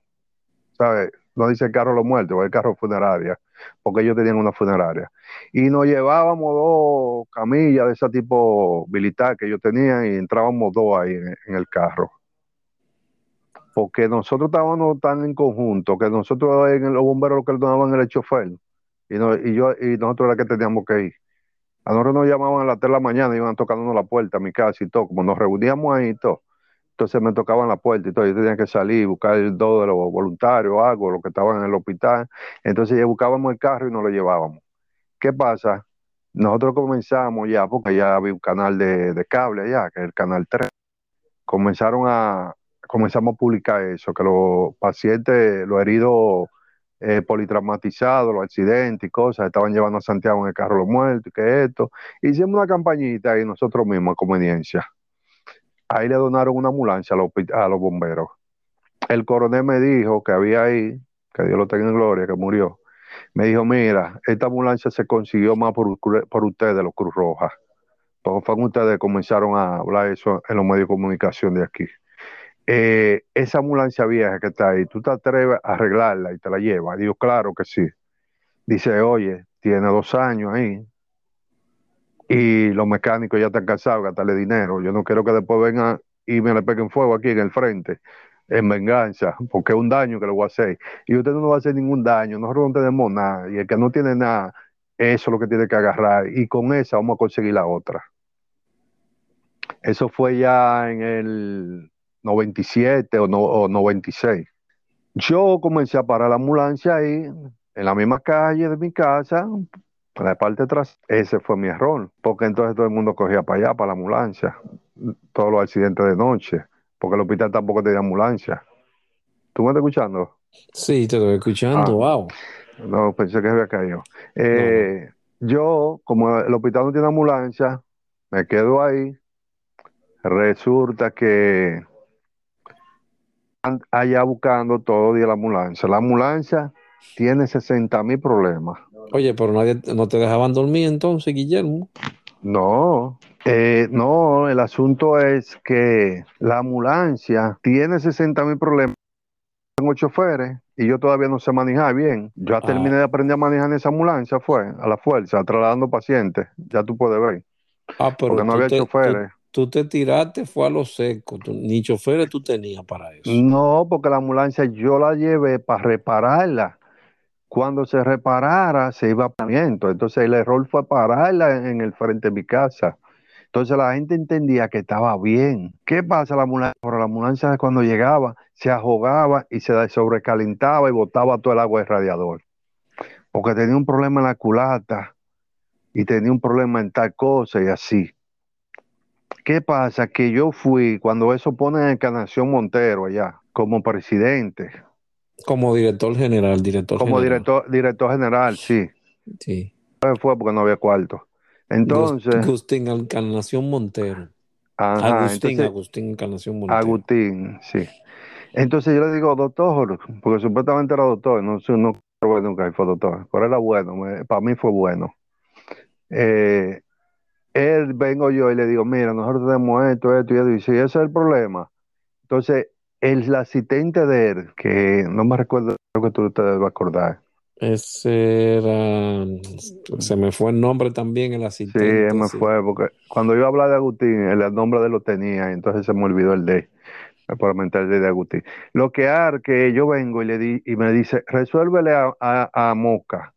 ¿Sabes? No dice el carro de los muertos, el carro funeraria, porque ellos tenían una funeraria. Y nos llevábamos dos camillas de ese tipo militar que ellos tenían y entrábamos dos ahí en, el carro. Porque nosotros estábamos tan en conjunto que nosotros en los bomberos lo que nos daban era el chofer. Y, y, yo, y nosotros era que teníamos que ir. A nosotros nos llamaban a las 3 de la mañana, iban tocándonos la puerta a mi casa y todo, como nos reuníamos ahí y todo. Entonces me tocaban la puerta y todo, yo tenía que salir, buscar dos de los voluntarios, algo, los que estaban en el hospital. Entonces ya buscábamos el carro y nos lo llevábamos. ¿Qué pasa? Nosotros comenzamos ya, porque ya había un canal de, cable allá, que es el canal 3. Comenzaron a, comenzamos a publicar eso, que los pacientes, los heridos eh, politraumatizados, los accidentes y cosas, estaban llevando a Santiago en el carro los muertos, y que esto. Hicimos una campañita ahí nosotros mismos a conveniencia. Ahí le donaron una ambulancia a los, bomberos. El coronel me dijo que había ahí, que Dios lo tenga en gloria, que murió. Me dijo, mira, esta ambulancia se consiguió más por, ustedes, los Cruz Roja. Porque fue ustedes comenzaron a hablar eso en los medios de comunicación de aquí. Eh, esa ambulancia vieja que está ahí, ¿tú te atreves a arreglarla y te la llevas? Digo, claro que sí. Dice, oye, tiene dos años ahí y los mecánicos ya están cansados de gastarle dinero. Yo no quiero que después vengan y me le peguen fuego aquí en el frente, en venganza, porque es un daño que le voy a hacer. Y usted no va a hacer ningún daño, nosotros no tenemos nada. Y el que no tiene nada, eso es lo que tiene que agarrar. Y con esa vamos a conseguir la otra. Eso fue ya en el 97 o, no, o 96. Yo comencé a parar la ambulancia ahí, en la misma calle de mi casa, la parte de atrás. Ese fue mi error, porque entonces todo el mundo cogía para allá, para la ambulancia. Todos los accidentes de noche, porque el hospital tampoco tenía ambulancia. ¿Tú me estás escuchando? Sí, te estoy escuchando, ah. wow. No, pensé que había caído. Eh, yo, como el hospital no tiene ambulancia, me quedo ahí. Resulta que allá buscando todo día la ambulancia. La ambulancia tiene 60 mil problemas. Oye, pero nadie no te dejaban dormir entonces, Guillermo. No, eh, no, el asunto es que la ambulancia tiene 60 mil problemas. Tengo choferes y yo todavía no sé manejar bien. Yo ya ah. terminé de aprender a manejar en esa ambulancia, fue a la fuerza, trasladando pacientes. Ya tú puedes ver. Ah, pero Porque no había choferes tú te tiraste, fue a lo seco, ni choferes tú tenías para eso. No, porque la ambulancia yo la llevé para repararla. Cuando se reparara, se iba a viento. Entonces el error fue pararla en el frente de mi casa. Entonces la gente entendía que estaba bien. ¿Qué pasa la ambulancia? la ambulancia cuando llegaba se ahogaba y se sobrecalentaba y botaba todo el agua del radiador. Porque tenía un problema en la culata y tenía un problema en tal cosa y así. ¿Qué pasa? Que yo fui, cuando eso pone en Encarnación Montero allá, como presidente. Como director general, director Como director, director general, sí. Sí. Fue porque no había cuarto. Entonces. Agustín Encarnación Montero. Agustín, Agustín Encarnación Montero. Agustín, sí. Entonces yo le digo, doctor, porque supuestamente era doctor, no, no nunca fue doctor, pero era bueno, para mí fue bueno. Eh, él vengo yo y le digo, mira, nosotros tenemos esto, esto y esto, y si ese es el problema. Entonces, el asistente de él, que no me recuerdo, creo que tú te debes acordar. Ese era, se me fue el nombre también, el asistente. Sí, me fue, porque cuando iba a hablar de Agustín, el nombre de él lo tenía, entonces se me olvidó el de, mental de Agustín. Lo que hay que yo vengo y le di, y me dice, resuélvele a, a, a Moca.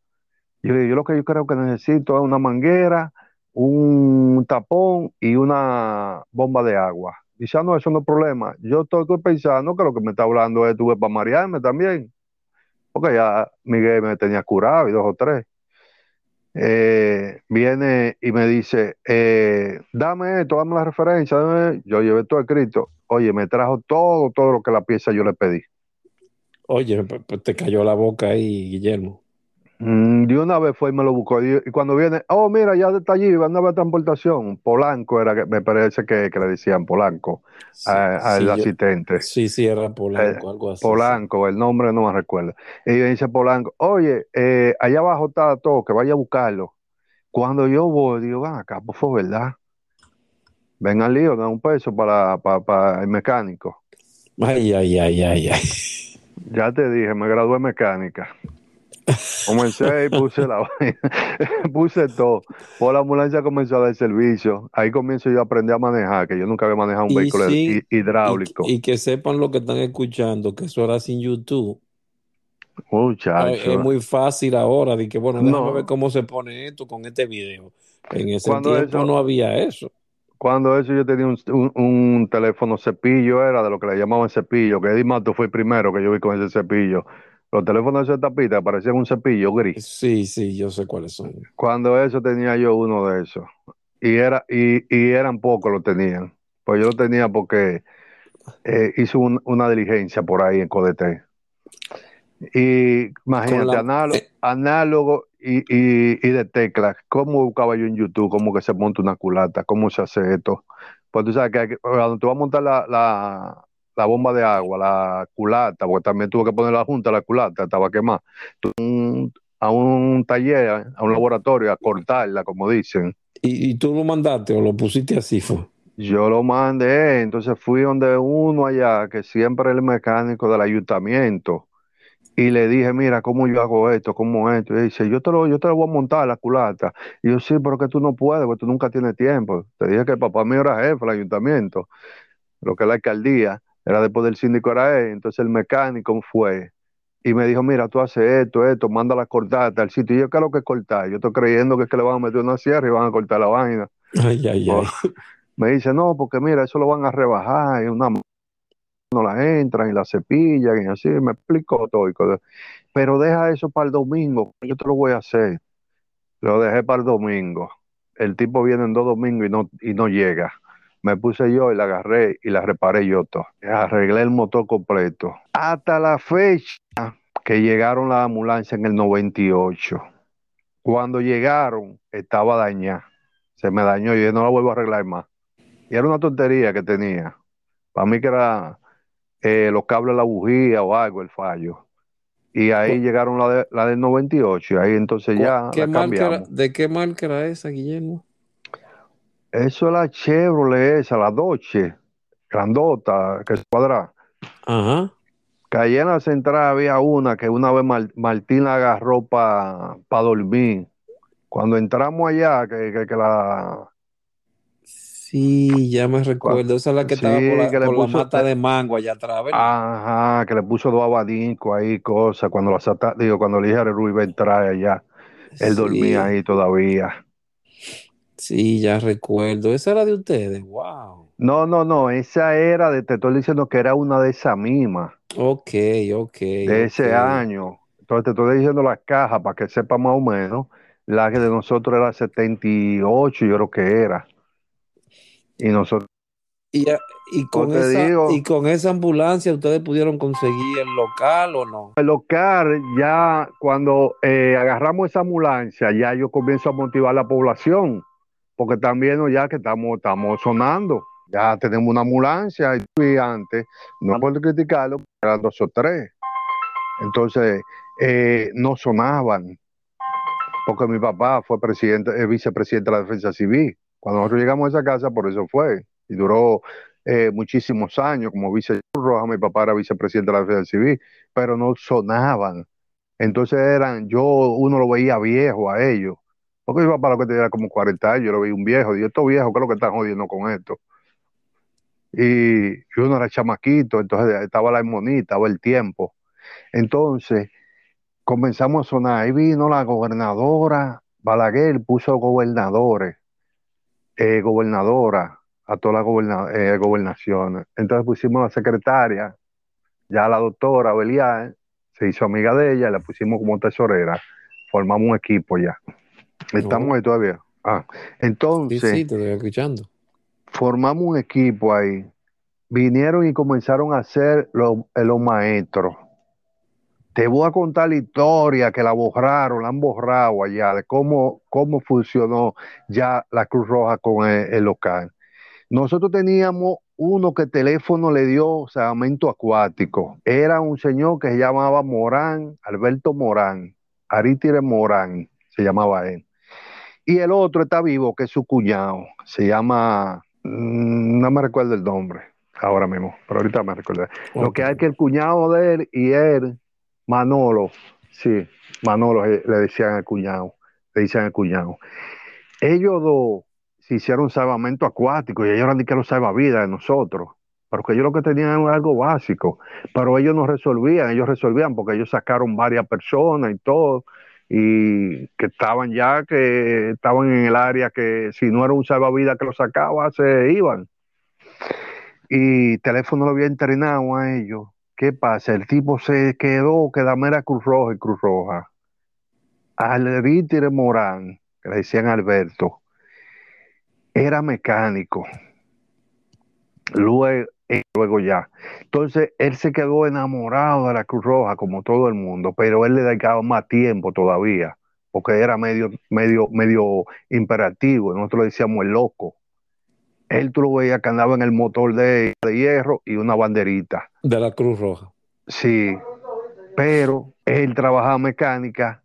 Yo le digo, yo lo que yo creo que necesito es una manguera, un tapón y una bomba de agua. Ah, no, eso no es problema. Yo estoy pensando que lo que me está hablando es tuve para marearme también. Porque ya Miguel me tenía curado y dos o tres. Eh, viene y me dice, eh, dame esto, dame la referencia. Yo llevé todo escrito. Oye, me trajo todo, todo lo que la pieza yo le pedí. Oye, pues te cayó la boca ahí, Guillermo. Mm, de una vez fue y me lo buscó. Y, cuando viene, oh, mira, ya está allí, van a ver transportación. Polanco era, que me parece que, le decían Polanco al asistente. sí, sí, era Polanco, eh, algo así. Polanco, el nombre no me recuerdo. Y dice Polanco, oye, eh, allá abajo está todo, que vaya a buscarlo. Cuando yo voy, digo, ah, acá, pues fue verdad. Ven al lío, da un peso para, para, para el mecánico. Ay, ay, ay, ay, ay. Ya te dije, me gradué en mecánica. Comencé y puse la puse todo. Por la ambulancia comenzó a dar servicio. Ahí comienzo yo a aprender a manejar, que yo nunca había manejado un vehículo hidráulico. Y, que sepan lo que están escuchando, que eso era sin YouTube. Muchacho. Es, muy fácil ahora, de que bueno, déjame ver cómo se pone esto con este video. En ese tiempo no había eso. Cuando eso yo tenía un, teléfono cepillo, era de lo que le llamaban cepillo, que Eddie Mato fue el primero que yo vi con ese cepillo los teléfonos de tapita parecían un cepillo gris. Sí, sí, yo sé cuáles son. Cuando eso tenía yo uno de esos. Y, era, y, y eran pocos los tenían. Pues yo lo tenía porque eh, hizo un- una diligencia por ahí en Codete. Y imagínate, la- análogo, eh. análogo y, y, y de teclas. ¿Cómo buscaba yo en YouTube? ¿Cómo que se monta una culata? ¿Cómo se hace esto? Pues tú sabes que- cuando tú vas a montar la, la, la bomba de agua, la culata, porque también tuve que poner la junta, la culata, estaba quemada. Un- a un taller, a un laboratorio, a cortarla, como dicen. ¿Y, y tú lo mandaste o lo pusiste así? Fue? Yo lo mandé, entonces fui donde uno allá, que siempre es el mecánico del ayuntamiento, y le dije, mira, ¿cómo yo hago esto? ¿Cómo esto? Y dice, yo te lo, yo te lo voy a montar, la culata. Y yo, sí, pero que tú no puedes, porque tú nunca tienes tiempo. Te dije que el papá mío era jefe del ayuntamiento, lo que es la alcaldía, era después del síndico era él, entonces el mecánico fue y me dijo, mira, tú haces esto, esto, manda la cortada al sitio. Y yo, ¿qué es lo que es cortar? Yo estoy creyendo que es que le van a meter una sierra y van a cortar la vaina. Ay, ay, ay. Me dice, no, porque mira, eso lo van a rebajar, y una no la entran y la cepillan y así, me explicó todo. Pero deja eso para el domingo, yo te lo voy a hacer. Lo dejé para el domingo. El tipo viene en dos domingos y no, y no llega. Me puse yo y la agarré y la reparé yo todo. Arreglé el motor completo. Hasta la fecha que llegaron las ambulancias en el 98. Cuando llegaron, estaba dañada. Se me dañó y yo no la vuelvo a arreglar más. Y era una tontería que tenía. Para mí que era eh, los cables de la bujía o algo, el fallo. Y ahí ¿Cu- llegaron la, de- la del 98 y ahí entonces ya ¿Qué la era-. ¿De qué marca era esa, Guillermo? Eso es la Chevrolet esa, la Dodge, grandota, que es cuadrada. Ajá. Que allá en la central había una que una vez Mar- Martín la agarró para dormir. Cuando entramos allá, que, que, que la... Sí, ya me recuerdo. Esa es la que estaba por la, que mata de mango allá atrás, ¿verdad? Ajá, que le puso dos abanicos ahí, cosas. Cuando la sata- digo, cuando le dije a a entrar allá, él dormía ahí todavía. Sí, ya recuerdo. Esa era de ustedes. Wow. No, no, no, esa era de, te estoy diciendo que era una de esas mismas, Ok, ok, de ok. ese año. Entonces te estoy diciendo las cajas para que sepa más o menos. La que de nosotros era 78, yo creo que era. Y nosotros, Y, a- y con te esa, y con esa ambulancia, ¿ustedes pudieron conseguir el local o no? el local, ya cuando eh, agarramos esa ambulancia, ya yo comienzo a motivar a la población, porque también ya que estamos, estamos sonando, ya tenemos una ambulancia y antes, no por criticarlo, eran dos o tres. Entonces, eh, no sonaban, porque mi papá fue presidente, eh, vicepresidente de la Defensa Civil. Cuando nosotros llegamos a esa casa, por eso fue. Y duró eh, muchísimos años como vice Roja, mi papá era vicepresidente de la Defensa Civil, pero no sonaban. Entonces eran, yo, uno lo veía viejo a ellos. Porque mi papá lo que tenía como 40 años, yo lo veía un viejo. Digo, estos viejos, ¿qué es lo que están jodiendo con esto? Y, y uno era chamaquito, entonces estaba la armonía, estaba el tiempo. Entonces, comenzamos a sonar. Ahí vino la gobernadora Balaguer, puso gobernadores, eh, gobernadora a todas las goberna- eh, gobernaciones. Entonces pusimos la secretaria, ya la doctora Belial, se hizo amiga de ella, la pusimos como tesorera, formamos un equipo ya. Estamos ahí todavía. Ah, Sí, sí, entonces, te estoy escuchando. formamos un equipo ahí. Vinieron y comenzaron a hacer los, eh, los maestros. Te voy a contar la historia que la borraron, la han borrado allá, de cómo, cómo funcionó ya la Cruz Roja con el, el local. Nosotros teníamos uno que teléfono le dio salvamento acuático. Era un señor que se llamaba Morán, Alberto Morán, Arítire Morán, se llamaba él. Y el otro está vivo, que es su cuñado. Se llama, mm, no me recuerdo el nombre ahora mismo, pero ahorita me recuerdo. Lo que hay es que el cuñado de él y él, Manolo, sí, Manolo eh, le decían al cuñado, le decían al cuñado. Ellos dos se hicieron salvamento acuático y ellos eran ni que los salvavidas de nosotros. Porque ellos lo que tenían era algo básico, pero ellos no resolvían, ellos resolvían porque ellos sacaron varias personas y todo, y que estaban ya, que estaban en el área que si no era un salvavidas que lo sacaba, se iban. Y teléfono lo había entrenado a ellos. ¿Qué pasa? El tipo se quedó, que dame era Cruz Roja y Cruz Roja. Alvítire Morán, que le decían Alberto, era mecánico. Luego, eh, luego ya. Entonces, él se quedó enamorado de la Cruz Roja, como todo el mundo, pero él le dedicaba más tiempo todavía, porque era medio, medio, medio imperativo. Nosotros le decíamos el loco. Él tú lo veías que andaba en el motor de, de hierro y una banderita. De la Cruz Roja. Sí, pero él trabajaba mecánica.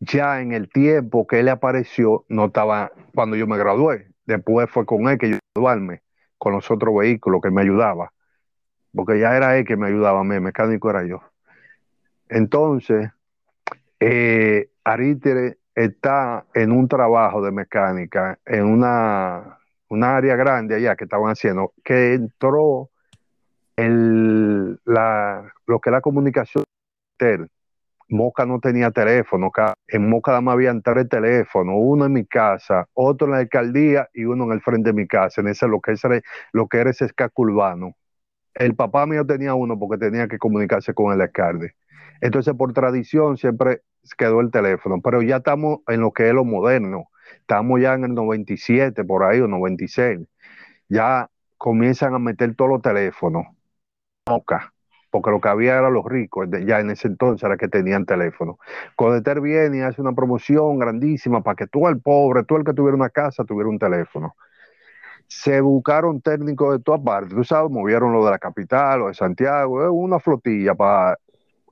Ya en el tiempo que él apareció, no estaba cuando yo me gradué. Después fue con él que yo graduarme con los otros vehículos que me ayudaba, porque ya era él que me ayudaba el mecánico era yo. Entonces, eh, Arítere está en un trabajo de mecánica, en una, una área grande allá que estaban haciendo, que entró el, la, lo que es la comunicación. Moca no tenía teléfono, en Moca nada más habían tres teléfonos, uno en mi casa, otro en la alcaldía y uno en el frente de mi casa, en ese lo que, es, lo que era ese escaco urbano. El papá mío tenía uno porque tenía que comunicarse con el alcalde. Entonces, por tradición, siempre quedó el teléfono, pero ya estamos en lo que es lo moderno. Estamos ya en el 97, por ahí, o 96. Ya comienzan a meter todos los teléfonos. Moca porque lo que había era los ricos, ya en ese entonces era que tenían teléfono. Codeter viene y hace una promoción grandísima para que tú el pobre, tú el que tuviera una casa, tuviera un teléfono. Se buscaron técnicos de todas partes, tú sabes, movieron lo de la capital, lo de Santiago, una flotilla para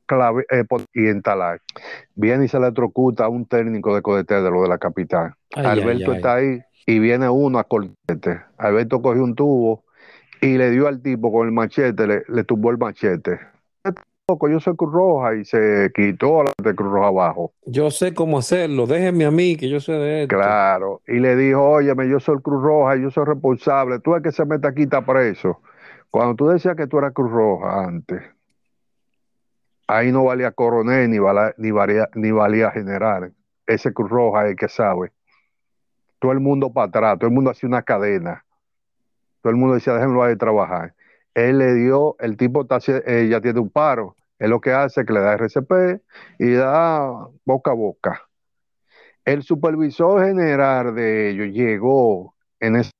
clave, eh, y instalar. Viene y se electrocuta a un técnico de Codeter de lo de la capital. Alberto está ahí y viene uno a cortete. Alberto cogió un tubo y le dio al tipo con el machete, le, le tumbó el machete. Yo soy Cruz Roja y se quitó la de Cruz Roja abajo. Yo sé cómo hacerlo, déjenme a mí que yo sé de esto. Claro, y le dijo, óyeme, yo soy Cruz Roja, yo soy responsable, tú es que se mete aquí está preso. Cuando tú decías que tú eras Cruz Roja antes, ahí no valía coronel ni valía, ni valía, ni valía general. Ese Cruz Roja es el que sabe. Todo el mundo para atrás, todo el mundo hacía una cadena todo el mundo decía, déjenlo ahí trabajar. Él le dio, el tipo está, eh, ya tiene un paro. Él lo que hace que le da RCP y da boca a boca. El supervisor general de ellos llegó en esa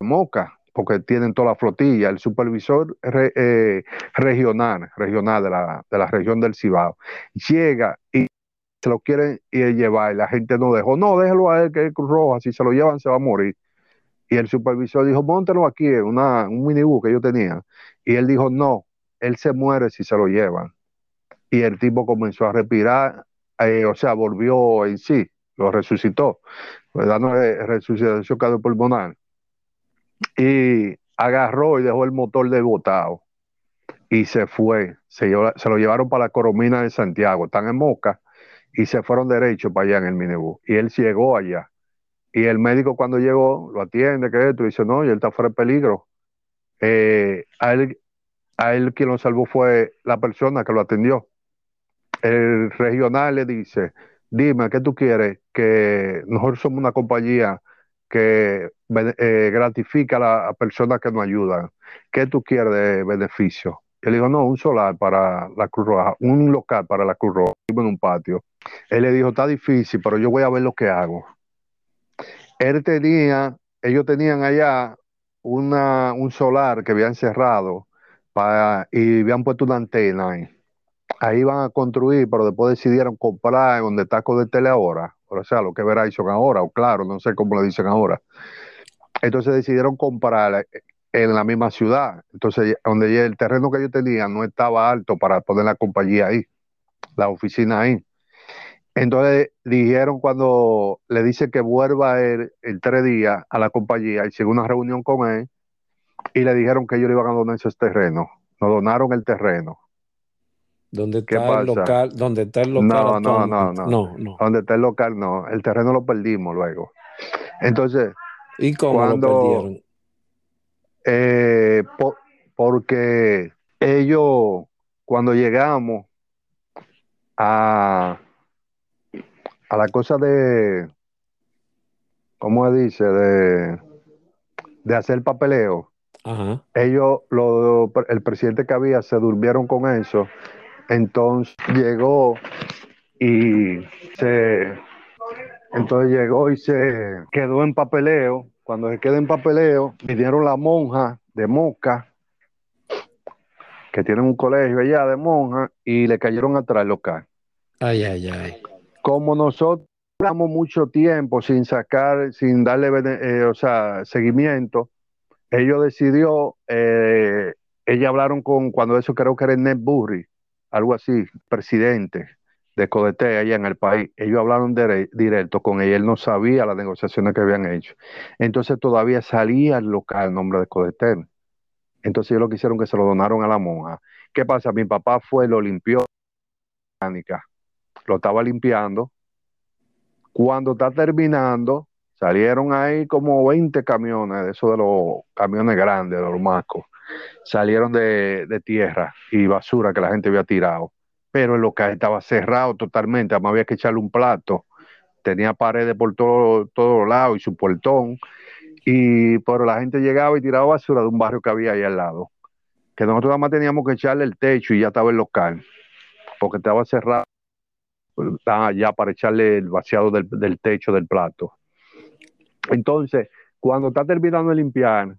moca, porque tienen toda la flotilla, el supervisor eh, regional, regional de la, de la región del Cibao, llega y se lo quieren llevar y la gente no dejó, no, déjelo a él que es Cruz Roja, si se lo llevan se va a morir. Y el supervisor dijo, móntelo aquí una, un minibús que yo tenía. Y él dijo, no, él se muere si se lo llevan. Y el tipo comenzó a respirar, eh, o sea, volvió en sí, lo resucitó, dándole resucitación pulmonar. Y agarró y dejó el motor desbotado. Y se fue. Se, se lo llevaron para la Coromina de Santiago. Están en Moca. Y se fueron derecho para allá en el minibús. Y él llegó allá y el médico cuando llegó lo atiende, que esto, y dice, no, y él está fuera de peligro. Eh, a, él, a él quien lo salvó fue la persona que lo atendió. El regional le dice, dime, ¿qué tú quieres? Que nosotros somos una compañía que eh, gratifica a las personas que nos ayudan. ¿Qué tú quieres de beneficio? Él dijo, no, un solar para la Cruz Roja, un local para la Cruz Roja, en un patio. Él le dijo, está difícil, pero yo voy a ver lo que hago él tenía, ellos tenían allá una, un solar que habían cerrado para, y habían puesto una antena ahí. Ahí iban a construir, pero después decidieron comprar donde está Tele ahora, o sea, lo que Verizon ahora, o claro, no sé cómo le dicen ahora. Entonces decidieron comprar en la misma ciudad. Entonces, donde el terreno que ellos tenían no estaba alto para poner la compañía ahí, la oficina ahí. Entonces dijeron cuando le dice que vuelva el, el tres días a la compañía, y hicieron una reunión con él y le dijeron que ellos le iban a donar ese terreno. Nos donaron el terreno. ¿Dónde está el local? ¿Dónde está el local? No, no, no, no, no, no. Donde está el local, no. El terreno lo perdimos luego. Entonces. ¿Y cómo cuando, lo perdieron? Eh, porque ellos, cuando llegamos a a la cosa de, ¿cómo dice? De, de hacer papeleo. Ellos, lo, el presidente que había, se durmieron con eso. Entonces llegó y se, entonces llegó y se quedó en papeleo. Cuando se queda en papeleo, vinieron la monja de Moca, que tienen un colegio allá de monjas, y le cayeron atrás el local. Ay, ay, ay. Como nosotros duramos mucho tiempo sin sacar, sin darle eh, o sea, seguimiento, ellos decidió, eh, ellos hablaron con, cuando eso creo que era Ned Burry, algo así, presidente de Codete allá en el país, ellos hablaron directo con él, él no sabía las negociaciones que habían hecho. Entonces todavía salía el local el nombre de Codete. Entonces ellos lo que hicieron que se lo donaron a la monja. ¿Qué pasa? Mi papá fue, lo limpió, lo estaba limpiando. Cuando está terminando, salieron ahí como 20 camiones, de esos de los camiones grandes, de los macos. Salieron de, tierra y basura que la gente había tirado. Pero el local estaba cerrado totalmente, además había que echarle un plato, tenía paredes por todos todo lados y su portón, y pero la gente llegaba y tiraba basura de un barrio que había ahí al lado, que nosotros además teníamos que echarle el techo y ya estaba el local, porque estaba cerrado ya para echarle el vaciado del, techo del plato. Entonces, cuando está terminando de limpiar,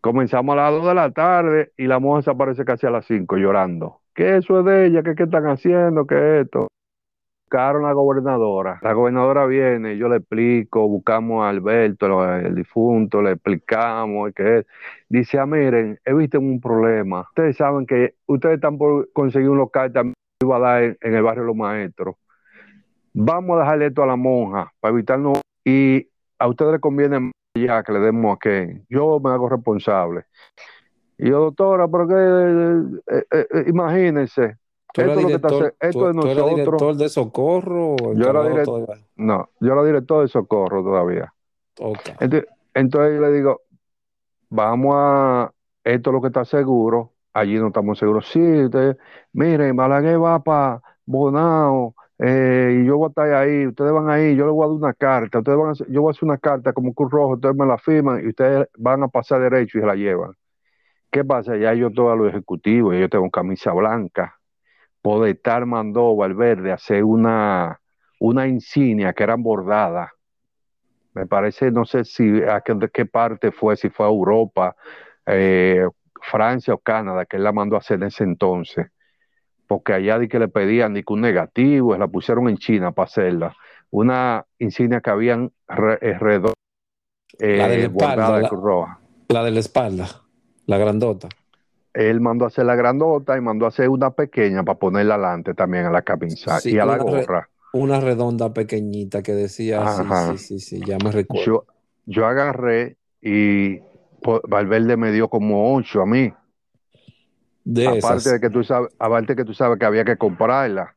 comenzamos a las 2 de la tarde y la mujer se aparece casi a las 5 llorando que eso es de ella, que qué están haciendo, que esto. Buscaron a la gobernadora. La gobernadora viene, yo le explico, buscamos a Alberto, el difunto, le explicamos que Dice, ah, miren, he visto un problema. Ustedes saben que ustedes están por conseguir un local también iba a dar en, el barrio Los Maestros. Vamos a dejarle esto a la monja para evitarnos. Y a ustedes les conviene ya que le demos a que yo me hago responsable. Y yo, doctora, pero que, eh, eh, eh, imagínense, esto, es lo que está, esto es nosotros. director de socorro? Yo era director, no, yo era director de socorro todavía. Entonces, le digo, vamos a, esto es lo que está seguro, allí no estamos seguros. Sí, usted, miren, Balaguer va para Bonao, y yo voy a estar ahí, ustedes van ahí, yo les voy a dar una carta, ustedes van a yo voy a hacer una carta como Cruz Rojo, ustedes me la firman y ustedes van a pasar derecho y se la llevan. ¿Qué pasa? Ya yo todo lo ejecutivo, yo tengo camisa blanca. estar mandó Valverde a hacer una, una insignia que eran bordadas. Me parece, no sé si a qué parte fue, si fue a Europa, eh, Francia o Canadá, que él la mandó a hacer en ese entonces. Porque allá di que le pedían ni que un negativo, la pusieron en China para hacerla. Una insignia que habían eh, la de la espalda, la, la de la espalda. La grandota. Él mandó a hacer la grandota y mandó a hacer una pequeña para ponerla adelante también a la camisa y a la gorra. una redonda pequeñita que decía, sí, sí, sí, sí, ya me recuerdo. Yo, agarré y Valverde me dio como ocho a mí. De aparte de que tú sabes, aparte que tú sabes que había que comprarla,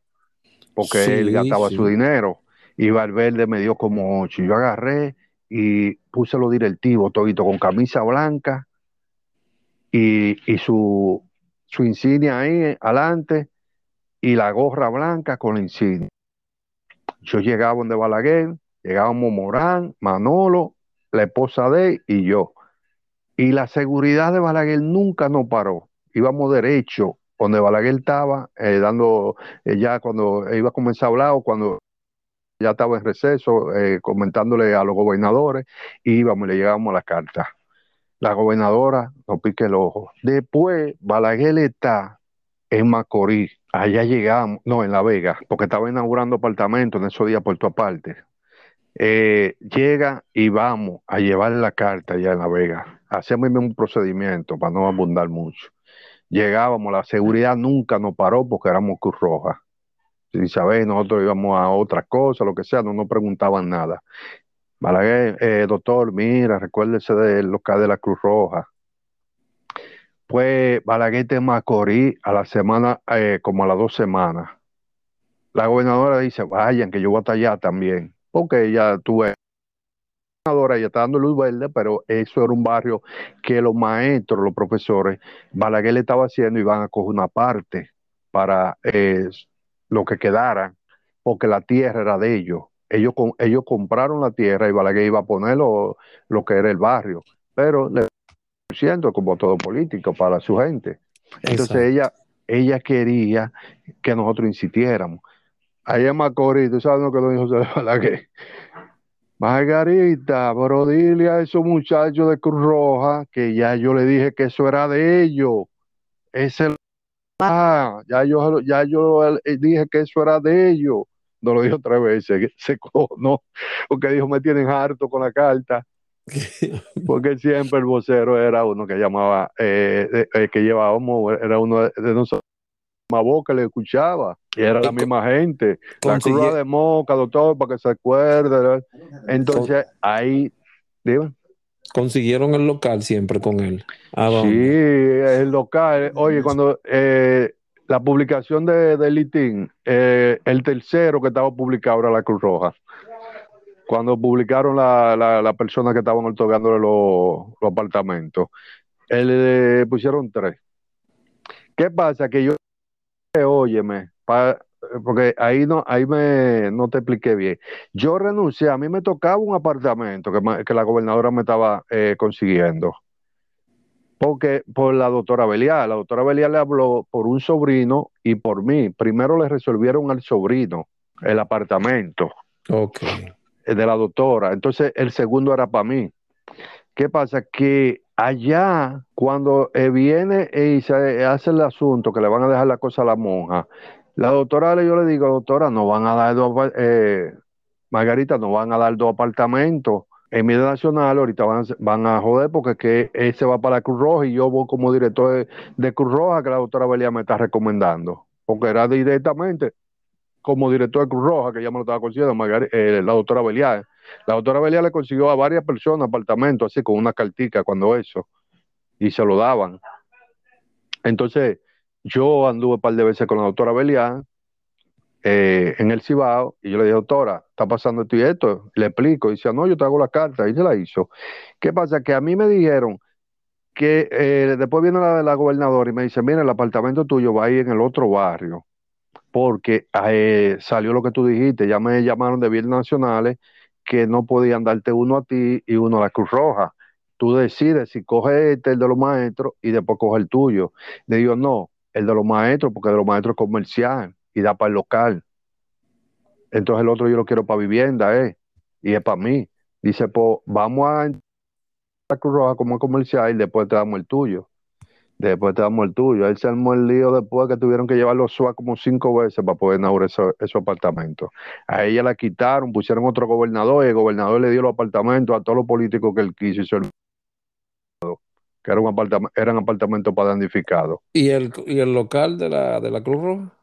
porque él gastaba su dinero, y Valverde me dio como ocho. Yo agarré y puse los directivos todito con camisa blanca y, su, su insignia ahí adelante y la gorra blanca con la insignia. Yo llegaba donde Balaguer, llegábamos Morán, Manolo, la esposa de él y yo. Y la seguridad de Balaguer nunca nos paró. Íbamos derecho donde Balaguer estaba, eh, dando, eh, ya cuando iba a comenzar a hablar cuando ya estaba en receso, eh, comentándole a los gobernadores, íbamos y le llegábamos la carta la gobernadora no pique el ojo. Después, Balaguer está en Macorís. Allá llegamos, no, en La Vega, porque estaba inaugurando apartamentos en esos días por tu aparte. Eh, llega y vamos a llevar la carta allá en La Vega. Hacemos un procedimiento para no abundar mucho. Llegábamos, la seguridad nunca nos paró porque éramos Cruz Roja. Si sabéis, nosotros íbamos a otra cosa, lo que sea, no nos preguntaban nada. Balaguer, eh, doctor, mira, recuérdese del local de la Cruz Roja. Pues Balaguer de Macorís a la semana, eh, como a las dos semanas. La gobernadora dice, vayan, que yo voy hasta allá también, porque ella tuve ya está dando luz verde, pero eso era un barrio que los maestros, los profesores, Balaguer le estaba haciendo y van a coger una parte para eh, lo que quedara, porque la tierra era de ellos ellos, ellos compraron la tierra y Balaguer iba a poner lo, que era el barrio, pero le siento como todo político para su gente. Entonces ella, ella quería que nosotros insistiéramos. Ahí en Macorís, tú sabes lo que lo dijo José Balaguer. Margarita, pero dile a esos muchachos de Cruz Roja que ya yo le dije que eso era de ellos. Ese ah, ya yo ya yo eh, dije que eso era de ellos. No lo dijo tres veces, se no, porque dijo me tienen harto con la carta. porque siempre el vocero era uno que llamaba, eh, eh, que llevábamos, era uno de, nosotros, más voz que le escuchaba, y era la misma gente, la cruz de Moca, doctor, para que se acuerde. Entonces, ahí, digo. Consiguieron el local siempre con él. Sí, el local. Oye, cuando eh, la publicación de, de Litín, el tercero que estaba publicado era la Cruz Roja cuando publicaron la, la, persona que estaban otorgándole los, apartamentos, le pusieron tres. ¿Qué pasa? Que yo, óyeme, porque ahí no, ahí me, no te expliqué bien. Yo renuncié, a mí me tocaba un apartamento que, que la gobernadora me estaba eh, consiguiendo. Porque por la doctora Belial, la doctora Belial le habló por un sobrino y por mí. Primero le resolvieron al sobrino el apartamento. Okay. Eh, de la doctora. Entonces el segundo era para mí. ¿Qué pasa? Que allá, cuando eh, viene y se hace el asunto, que le van a dejar la cosa a la monja, la doctora, yo le digo, doctora, no van a dar dos, eh, Margarita, no van a dar dos apartamentos en medio nacional, ahorita van, a joder porque que ese va para Cruz Roja y yo voy como director de, Cruz Roja que la doctora Belia me está recomendando, porque era directamente como director de Cruz Roja, que ya me lo estaba consiguiendo, eh, la doctora Belial. La doctora Belial le consiguió a varias personas apartamentos, así con una cartica cuando eso, y se lo daban. Entonces, yo anduve un par de veces con la doctora Belial eh, en el Cibao, y yo le dije, doctora, está pasando esto y esto, le explico, y dice, no, yo te hago la carta, y se la hizo. ¿Qué pasa? Que a mí me dijeron que eh, después viene la, la gobernadora y me dice, mira, el apartamento tuyo va ahí en el otro barrio porque eh, salió lo que tú dijiste, ya me llamaron de bienes nacionales que no podían darte uno a ti y uno a la Cruz Roja. Tú decides si coges este, el de los maestros, y después coges el tuyo. Le digo, no, el de los maestros, porque de los maestros es comercial y da para el local. Entonces el otro yo lo quiero para vivienda, ¿eh? Y es para mí. Dice, pues vamos a la Cruz Roja como comercial y después te damos el tuyo. Después te damos el tuyo. Él se armó el lío después que tuvieron que llevarlo SUA como cinco veces para poder inaugurar esos apartamentos. A ella la quitaron, pusieron otro gobernador y el gobernador le dio los apartamentos a todos los políticos que él quiso y se que era un apartamento, eran apartamentos para damnificados. ¿Y el, ¿Y el local de la, de la Cruz Roja?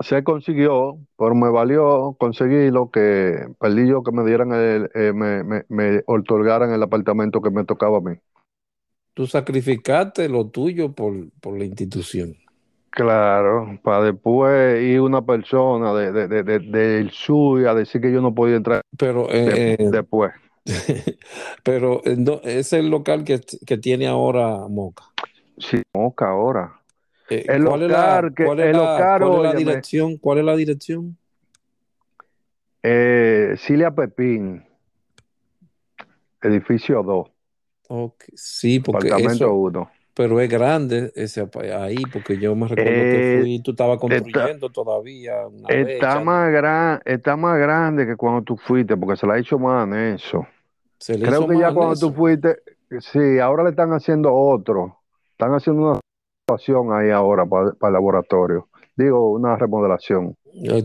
Se consiguió, pero me valió conseguirlo que perdí yo que me dieran el, eh, me, me, me otorgaran el apartamento que me tocaba a mí tú sacrificaste lo tuyo por, por la institución. Claro, para después ir una persona de, de, de, de del sur a decir que yo no podía entrar pero, eh, eh después. pero eh, es el local que, que, tiene ahora Moca. Sí, Moca ahora. Eh, el ¿cuál local, es la, cuál es el local, ¿cuál es la dirección? ¿Cuál es la dirección? Eh, Cilia Pepín, edificio 2. Okay. Sí, porque eso, pero es grande ese ahí, porque yo me recuerdo que fui, tú estabas construyendo todavía. Una está, más gran, está más grande que cuando tú fuiste, porque se la ha hecho más eso. Creo que ya cuando tú fuiste, sí, ahora le están haciendo otro. Están haciendo una situación ahí ahora para, para el laboratorio. Digo, una remodelación.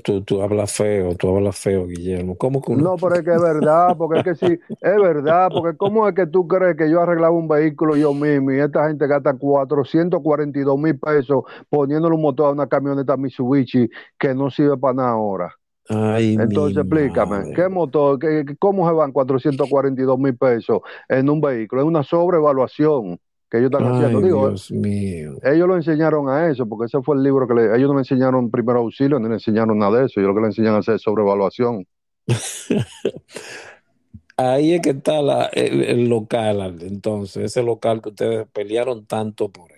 Tú, tú hablas feo, tú hablas feo, Guillermo. ¿Cómo que No, pero es que es verdad, porque es que sí, es verdad, porque ¿cómo es que tú crees que yo arreglaba un vehículo yo mismo y esta gente gasta 442 mil pesos poniéndole un motor a una camioneta Mitsubishi que no sirve para nada ahora? Ay, Entonces explícame, ¿qué motor, qué, cómo se van 442 mil pesos en un vehículo? Es una sobrevaluación que ellos están haciendo. Digo, Dios mío. Ellos lo enseñaron a eso, porque ese fue el libro que ellos no le enseñaron primero auxilio, ni le enseñaron nada de eso. Ellos lo que le enseñan a hacer es sobrevaluación. Ahí es que está la, el, local, entonces, ese local que ustedes pelearon tanto por.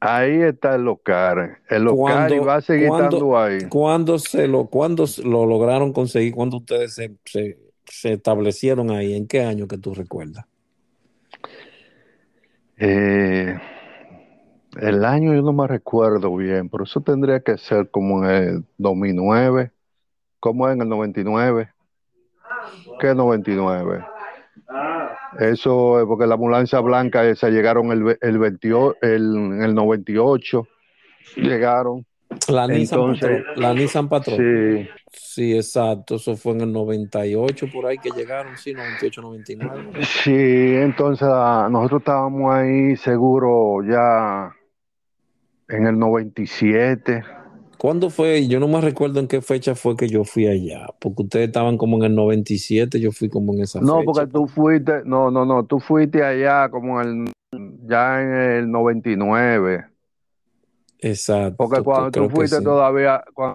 Ahí está el local. El local va a seguir estando ahí. ¿Cuándo se lo, cuándo lo lograron conseguir? ¿Cuándo ustedes se, se, se establecieron ahí? ¿En qué año que tú recuerdas? Eh, el año yo no me recuerdo bien, pero eso tendría que ser como en el 2009, como en el 99. ¿Qué 99? Eso es porque la ambulancia blanca esa llegaron el, el, 28, el, el 98, llegaron. La Nissan, Patrol, la Nissan Patrol. Sí. Sí, exacto. Eso fue en el 98 por ahí que llegaron, sí, 98, 99. Sí, entonces ah, nosotros estábamos ahí seguro ya en el 97. ¿Cuándo fue? Yo no me recuerdo en qué fecha fue que yo fui allá, porque ustedes estaban como en el 97, yo fui como en esa no, fecha. porque tú fuiste, no, no, no, tú fuiste allá como en el, ya en el 99. Exacto. Porque cuando tú fuiste sí. todavía, cuando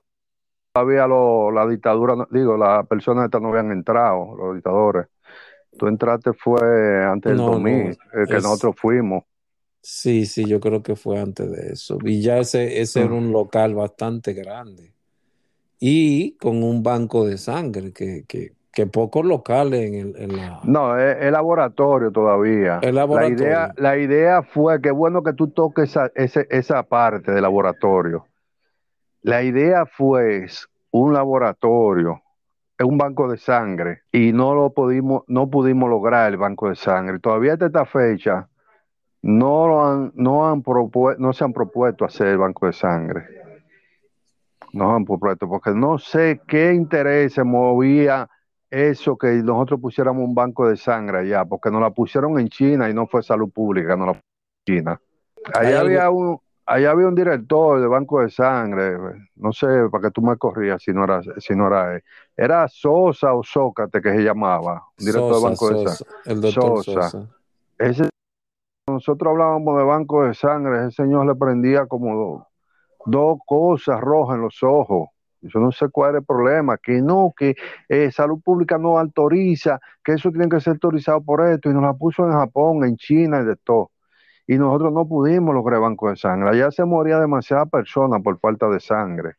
todavía lo- la dictadura, no- digo, las personas estas no habían entrado, los dictadores. Tú entraste fue antes del No, no, 2000, eh, que nosotros fuimos. Sí, sí, yo creo que fue antes de eso. Y ya ese, ese era un local bastante grande. Y con un banco de sangre, que, que, que pocos locales en, el, en la... No, es, es laboratorio todavía. El La laboratorio. idea, la idea fue que bueno que tú toques esa, ese- esa parte del laboratorio. La idea fue un laboratorio, un banco de sangre, y no lo pudimos, no pudimos lograr el banco de sangre. Todavía hasta esta fecha no lo han, no han no se han propuesto hacer el banco de sangre. No han propuesto, porque no sé qué interés se movía eso que nosotros pusiéramos un banco de sangre allá, porque nos la pusieron en China y no fue salud pública, no la pusieron en China. Allá había un, allá había un director de banco de sangre, no sé, para que tú me corrías si no era, si no era él. Era Sosa o Sócrates que se llamaba, un director Sosa, de banco de sangre. el doctor Sosa. Sosa. Ese, nosotros hablábamos de banco de sangre, ese señor le prendía como do- dos cosas rojas en los ojos. Yo no sé cuál es el problema, que no, que eh, salud pública no autoriza, que eso tiene que ser autorizado por esto, y nos la puso en Japón, en China y de todo. Y nosotros no pudimos lograr banco de sangre. Allá se moría demasiada personas por falta de sangre.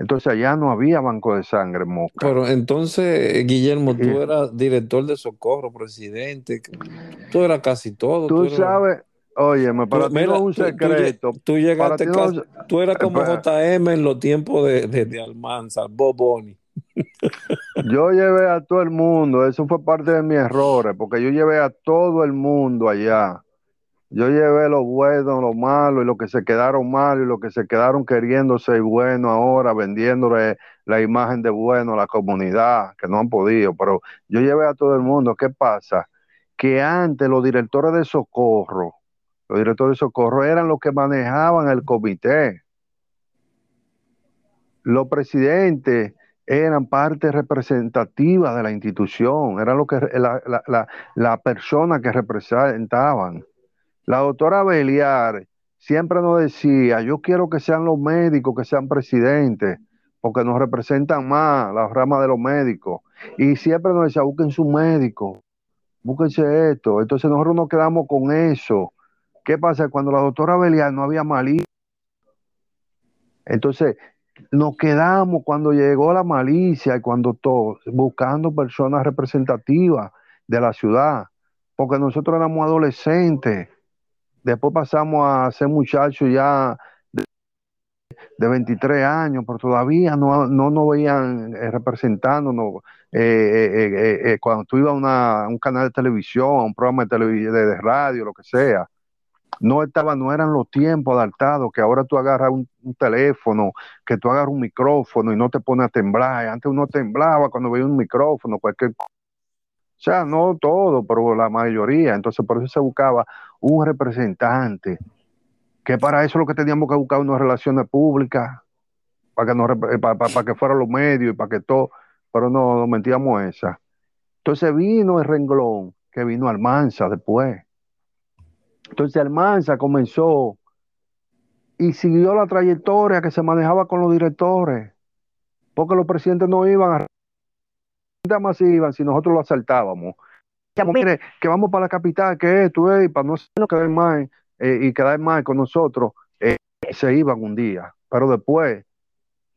Entonces allá no había banco de sangre, Moca. Pero entonces, Guillermo, tú Sí. eras director de socorro, presidente, tú eras casi todo. Tú eras- sabes, óyeme, tú- para ti mira, no es un tú- tú lle- secreto. Tú, llegaste ti no casi- tú eras como. JM en los tiempos de, de, de Almanza, Bob Boni. Yo llevé a todo el mundo, eso fue parte de mis errores, porque yo llevé a todo el mundo allá. Yo llevé lo bueno, lo malo y lo que se quedaron mal y lo que se quedaron queriendo ser bueno ahora, vendiéndole la imagen de bueno a la comunidad, que no han podido, pero yo llevé a todo el mundo. ¿Qué pasa? Que antes los directores de socorro, los directores de socorro eran los que manejaban el comité. Los presidentes eran parte representativa de la institución, eran lo que la, la, la, la persona que representaban. La doctora Beliar siempre nos decía, yo quiero que sean los médicos, que sean presidentes, porque nos representan más la rama de los médicos. Y siempre nos decía, busquen su médico, búsquense esto. Entonces nosotros nos quedamos con eso. ¿Qué pasa? Cuando la doctora Beliar no había malicia. Entonces, nos quedamos cuando llegó la malicia y cuando todo, buscando personas representativas de la ciudad, porque nosotros éramos adolescentes. Después pasamos a ser muchachos ya de, de 23 años, pero todavía no, no nos veían eh, representándonos. Eh, eh, eh, cuando tú ibas a, una, un canal de televisión, a un programa de, de, radio, lo que sea, no estaba, no eran los tiempos adaptados, que ahora tú agarras un, un, teléfono, que tú agarras un micrófono y no te pones a temblar. Antes uno temblaba cuando veía un micrófono, cualquier o sea, no todo, pero la mayoría. Entonces, por eso se buscaba un representante, que para eso lo que teníamos que buscar unas relaciones públicas, para que, que fueran los medios y para que todo, pero no, no mentíamos esa. Entonces vino el renglón, que vino Almanza después. Entonces Almanza comenzó y siguió la trayectoria que se manejaba con los directores, porque los presidentes no iban a más iban si nosotros lo asaltábamos. Mire, que vamos para la capital, que esto, eh, para no quedar mal eh, y quedar mal con nosotros, eh, se iban un día. Pero después,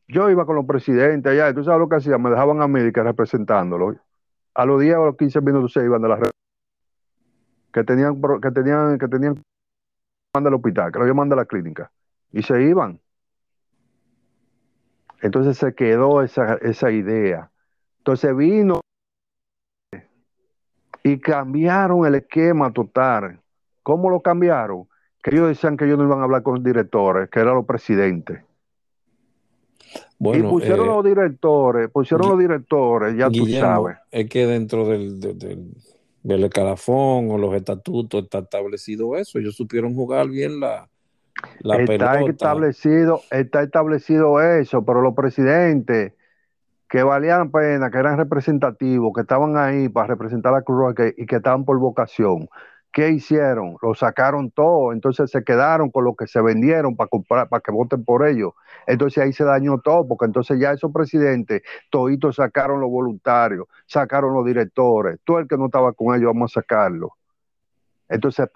yo iba con los presidentes allá, y tú sabes lo que hacían, me dejaban a mí que representándolo. A los 10 o los 15 minutos se iban de la que tenían que tenían que tenían del hospital, que lo llaman de la clínica, y se iban. Entonces se quedó esa, esa idea. Entonces vino y cambiaron el esquema total. ¿Cómo lo cambiaron? Que ellos decían que ellos no iban a hablar con los directores, que eran los presidentes. y pusieron eh, los directores, pusieron los directores, ya tú sabes. Es que dentro del, del, del escalafón o los estatutos está establecido eso. Ellos supieron jugar bien la, la está establecido, está establecido eso, pero los presidentes que valían pena, que eran representativos, que estaban ahí para representar a la Cruz y que estaban por vocación, ¿qué hicieron? Lo sacaron todo, entonces se quedaron con lo que se vendieron para comprar, para que voten por ellos. Entonces ahí se dañó todo, porque entonces ya esos presidentes, toditos sacaron los voluntarios, sacaron los directores, todo el que no estaba con ellos, vamos a sacarlo. Entonces,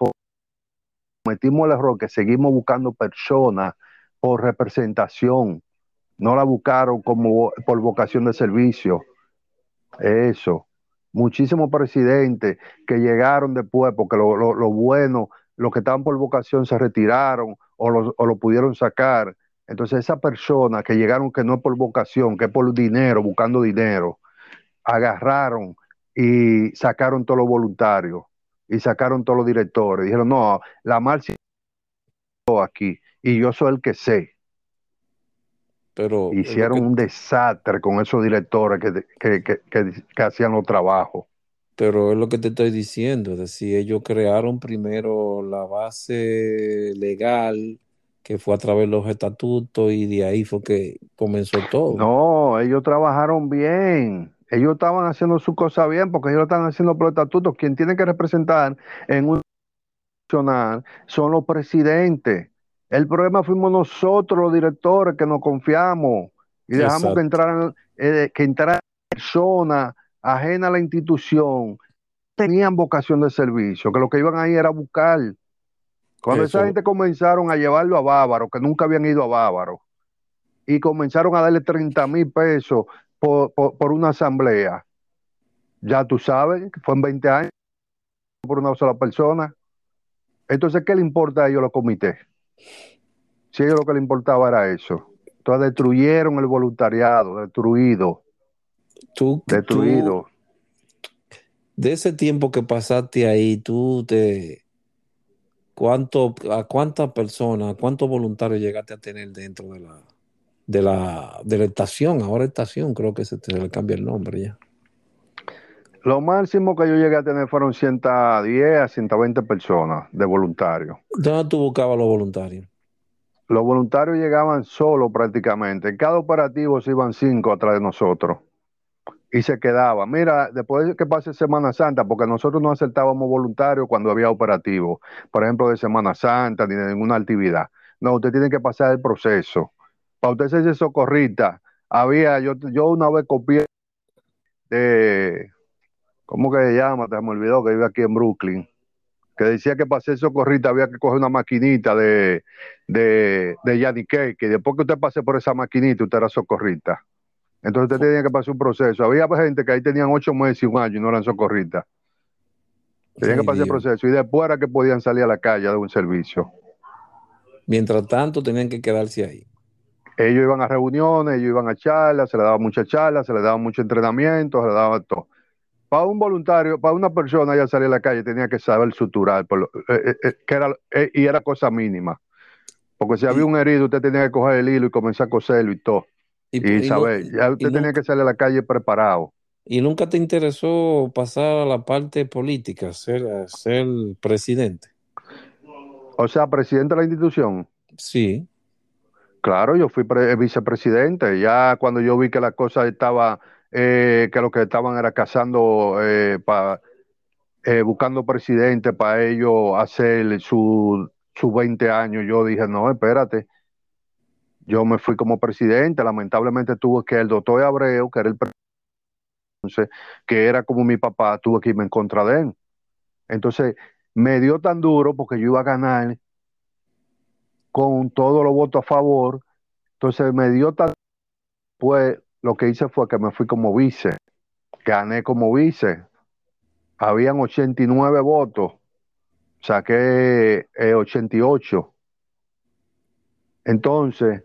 cometimos el error que seguimos buscando personas por representación, no la buscaron como por vocación de servicio. Eso muchísimos presidentes que llegaron después, porque lo, lo, bueno, los que estaban por vocación se retiraron o lo, o lo pudieron sacar. Entonces, esas personas que llegaron que no es por vocación, que es por dinero, buscando dinero, agarraron y sacaron todos los voluntarios y sacaron todos los directores. Dijeron, no, la marcha aquí y yo soy el que sé. Hicieron un desastre con esos directores que, hacían los trabajos. Pero es lo que te estoy diciendo, es decir, ellos crearon primero la base legal, que fue a través de los estatutos, y de ahí fue que comenzó todo. No, ellos trabajaron bien. Ellos estaban haciendo su cosa bien porque ellos lo están haciendo por estatutos. Quien tiene que representar en un nacional son los presidentes. El problema fuimos nosotros, los directores, que nos confiamos y dejamos que entraran, eh, que entraran personas ajenas a la institución, tenían vocación de servicio, que lo que iban ahí era buscar. Cuando esa gente comenzaron a llevarlo a Bávaro, que nunca habían ido a Bávaro, y comenzaron a darle 30 mil pesos por, por, una asamblea, ya tú sabes, fue en 20 años por una sola persona. Entonces, ¿qué le importa a ellos los comités? Si ellos lo que le importaba era eso. Entonces destruyeron el voluntariado, destruido. Tú, destruido. de ese tiempo que pasaste ahí, tú te cuánto, a cuántas personas, a cuántos voluntarios llegaste a tener dentro de la de la, de la estación, ahora estación, creo que se, le cambia el nombre ya. Lo máximo que yo llegué a tener fueron 110 a 120 personas de voluntarios. ¿Dónde tú buscabas los voluntarios? Los voluntarios llegaban solos prácticamente. En cada operativo se iban cinco atrás de nosotros. Y se quedaban. Mira, después de que pase Semana Santa, porque nosotros no aceptábamos voluntarios cuando había operativo, por ejemplo, de Semana Santa ni de ninguna actividad. No, usted tiene que pasar el proceso. Para usted ser socorrista, había, yo, yo una vez copié de, ¿cómo que se llama? Te me olvidó que vive aquí en Brooklyn, que decía que para ser socorrista había que coger una maquinita de, de, de que después que usted pase por esa maquinita, usted era socorrista. Entonces usted tenía que pasar un proceso. Había gente que ahí tenían ocho meses y un año y no eran socorristas. Tenían que pasar el proceso y después era que podían salir a la calle de un servicio. Mientras tanto, tenían que quedarse ahí. Ellos iban a reuniones, ellos iban a charlas, se les daba mucha charlas, se les daba mucho entrenamiento, se les daba todo para un voluntario, para una persona ya salir a la calle tenía que saber suturar, por eh, eh, eh, que era, y era cosa mínima. Porque si había un herido, usted tenía que coger el hilo y comenzar a coserlo y todo. Y, saber, ya usted tenía que salir a la calle preparado. ¿Y nunca te interesó pasar a la parte política, ser, ser presidente? O sea, presidente de la institución. Sí. Claro, yo fui vicepresidente. Ya cuando yo vi que la cosa estaba eh, que lo que estaban era cazando, eh, eh, buscando presidente para ellos hacer sus su 20 años. Yo dije, no, espérate. Yo me fui como presidente, lamentablemente tuve que el doctor Abreu, que era el presidente, que era como mi papá, tuve que irme en contra de él. Entonces, me dio tan duro porque yo iba a ganar con todos los votos a favor. Entonces, me dio tan pues lo que hice fue que me fui como vice, gané como vice, habían 89 votos, saqué 88. Eh, Entonces,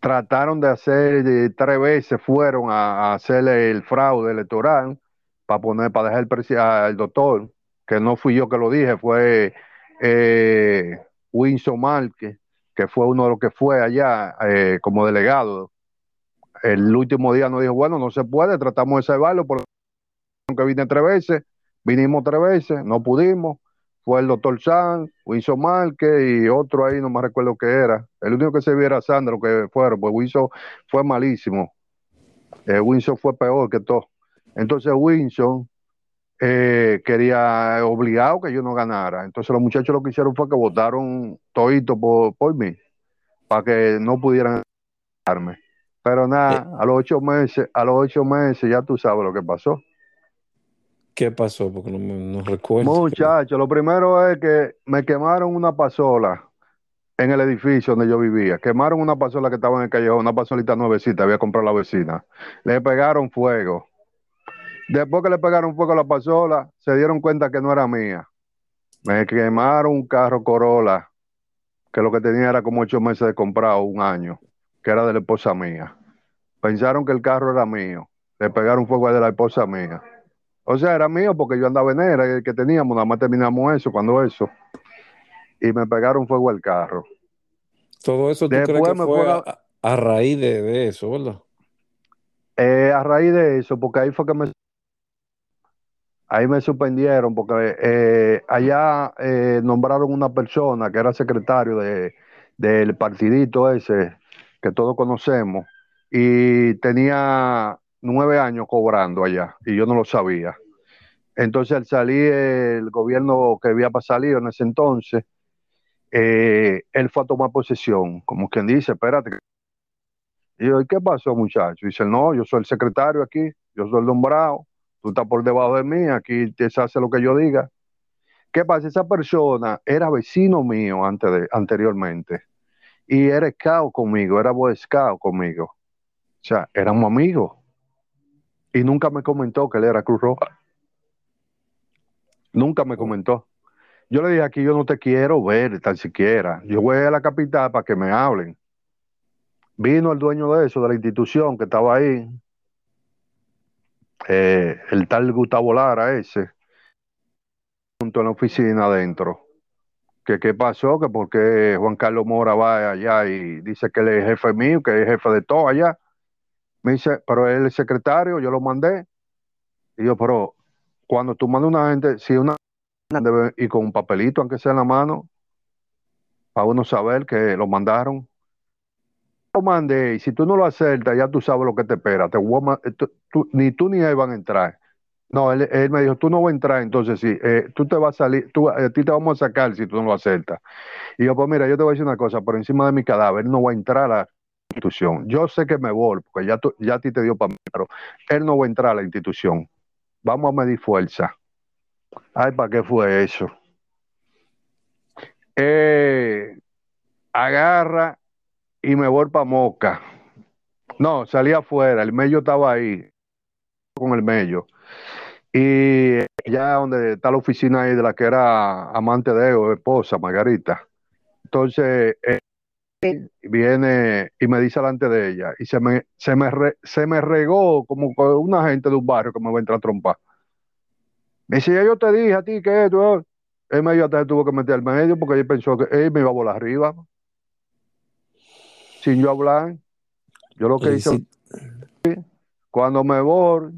trataron de hacer, tres veces fueron a, hacer el fraude electoral, para poner, para dejar el, al doctor, que no fui yo que lo dije, fue eh, Winston Marque, que fue uno de los que fue allá eh, como delegado. El último día nos dijo, bueno, no se puede, tratamos de salvarlo, porque vine tres veces, vinimos tres veces, no pudimos, fue el doctor San, Winston Marque y otro ahí, no me recuerdo qué era. El único que se viera Sandro que fueron, pues Winston fue malísimo. Eh, Winston fue peor que todo. Entonces Winston eh, quería obligado que yo no ganara. Entonces los muchachos lo que hicieron fue que votaron todito por, por mí, para que no pudieran ganarme. Pero nada, Eh. a los ocho meses, a los ocho meses ya tú sabes lo que pasó. ¿Qué pasó? Porque no, me- no recuerdo. Muchachos, lo primero es que me quemaron una pasola en el edificio donde yo vivía. Quemaron una pasola que estaba en el callejón, una pasolita nuevecita, había comprado la vecina. Le pegaron fuego. Después que le pegaron fuego a la pasola, se dieron cuenta que no era mía. Me quemaron un carro Corolla, que lo que tenía era como ocho meses de comprado, un año, que era de la esposa mía. Pensaron que el carro era mío. Le pegaron fuego a de la esposa mía. O sea, era mío porque yo andaba en era el que teníamos, nada más terminamos eso, cuando eso. Y me pegaron fuego al carro. Todo eso tú Después crees que me fue a raíz de, de eso, ¿verdad? Eh, a raíz de eso, porque ahí fue que me, ahí me suspendieron, porque eh, allá eh, nombraron una persona que era secretario de, del partidito ese que todos conocemos y tenía nueve años cobrando allá y yo no lo sabía. Entonces al salir el gobierno que había salido en ese entonces, eh, él fue a tomar posesión, como quien dice, espérate. Y yo, ¿y qué pasó, muchacho? Dice, no, yo soy el secretario aquí, yo soy el nombrado, tú estás por debajo de mí, aquí te hace lo que yo diga. ¿Qué pasa? Esa persona era vecino mío antes de, anteriormente y era scout conmigo, era boy scout conmigo. O sea, éramos amigos. Y nunca me comentó que él era Cruz Roja. Nunca me comentó. Yo le dije aquí, yo no te quiero ver tan siquiera. Yo voy a la capital para que me hablen. Vino el dueño de eso, de la institución que estaba ahí, eh, el tal Gustavo Lara ese, junto en la oficina adentro. Que qué pasó, que porque Juan Carlos Mora va allá y dice que él es jefe mío, que es jefe de todo allá. Me dice, pero él es secretario, yo lo mandé. Y yo, pero cuando tú mandas una gente, si una debe ir con un papelito, aunque sea en la mano, para uno saber que lo mandaron. Lo mandé, y si tú no lo acertas, ya tú sabes lo que te espera. Te ni tú ni él van a entrar. No, él, me dijo, tú no vas a entrar, entonces sí, eh, tú te vas a salir, tú, a ti te vamos a sacar si tú no lo aceptas. Y yo, pues mira, yo te voy a decir una cosa, por encima de mi cadáver, no va a entrar a la institución. Yo sé que me voy, porque ya, tú- ya a ti te dio para mí, pero él no va a entrar a la institución. Vamos a medir fuerza. Ay, ¿para qué fue eso? Eh, agarra y me voy para Moca. No, salí afuera, el mello estaba ahí, con el mello. Y ya donde está la oficina ahí de la que era amante de Ego, esposa, Margarita. Entonces, eh, viene y me dice delante de ella, y se me, se me, re- se me regó como una gente de un barrio que me va a entrar a trompar. Me dice, ya yo te dije a ti que esto, eh". él me hasta tuvo que meter al medio porque él pensó que él me iba a volar arriba, sin yo hablar. Yo lo que hice, si- cuando me voy,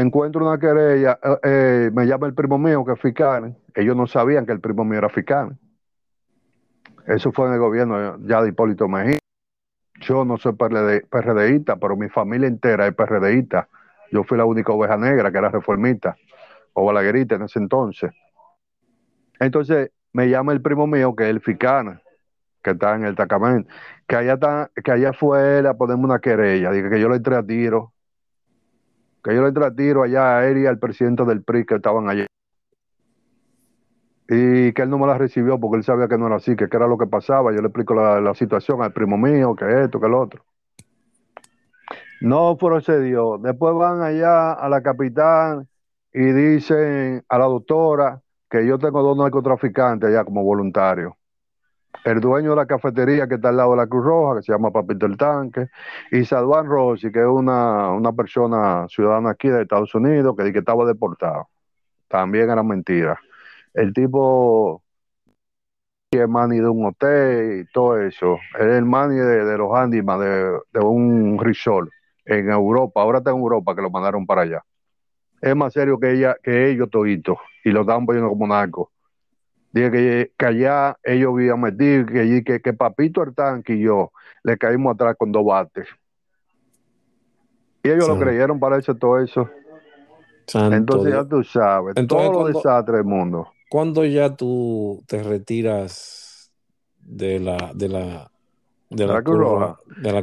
encuentro una querella, eh, eh, me llama el primo mío que es fiscal. Ellos no sabían que el primo mío era fiscal. Eso fue en el gobierno ya de Hipólito Mejía. Yo no soy PRD, PRDista, pero mi familia entera es PRDista. Yo fui la única oveja negra que era reformista o balaguerita en ese entonces. Entonces me llama el primo mío que es el fiscal, que está en el Tacamén, que allá, que allá fue él a ponerme una querella. Dije que yo le entré a tiro, que yo le tiro allá a él y al presidente del PRI que estaban allá. Y que él no me la recibió porque él sabía que no era así, que qué era lo que pasaba. Yo le explico la, la situación al primo mío, que esto, que lo otro. No procedió. Después van allá a la capital y dicen a la doctora que yo tengo dos narcotraficantes allá como voluntario. El dueño de la cafetería que está al lado de la Cruz Roja, que se llama Papito el Tanque, y Saduán Rossi, que es una, una persona ciudadana aquí de Estados Unidos, que, que estaba deportado. También era mentira. El tipo es mani de un hotel y todo eso. Es el mani de, los handyman de, de, un resort en Europa. Ahora está en Europa que lo mandaron para allá. Es más serio que ella, que ellos toditos. Y lo están poniendo como narcos. Dije que, allá ellos habían metido, que, que, que Papito el tanque y yo le caímos atrás con dos bates. Y ellos lo creyeron para eso todo eso. Entonces ya tú sabes, todos los desastres del mundo. ¿Cuándo ya tú te retiras de la de la de la, Cruz Roja?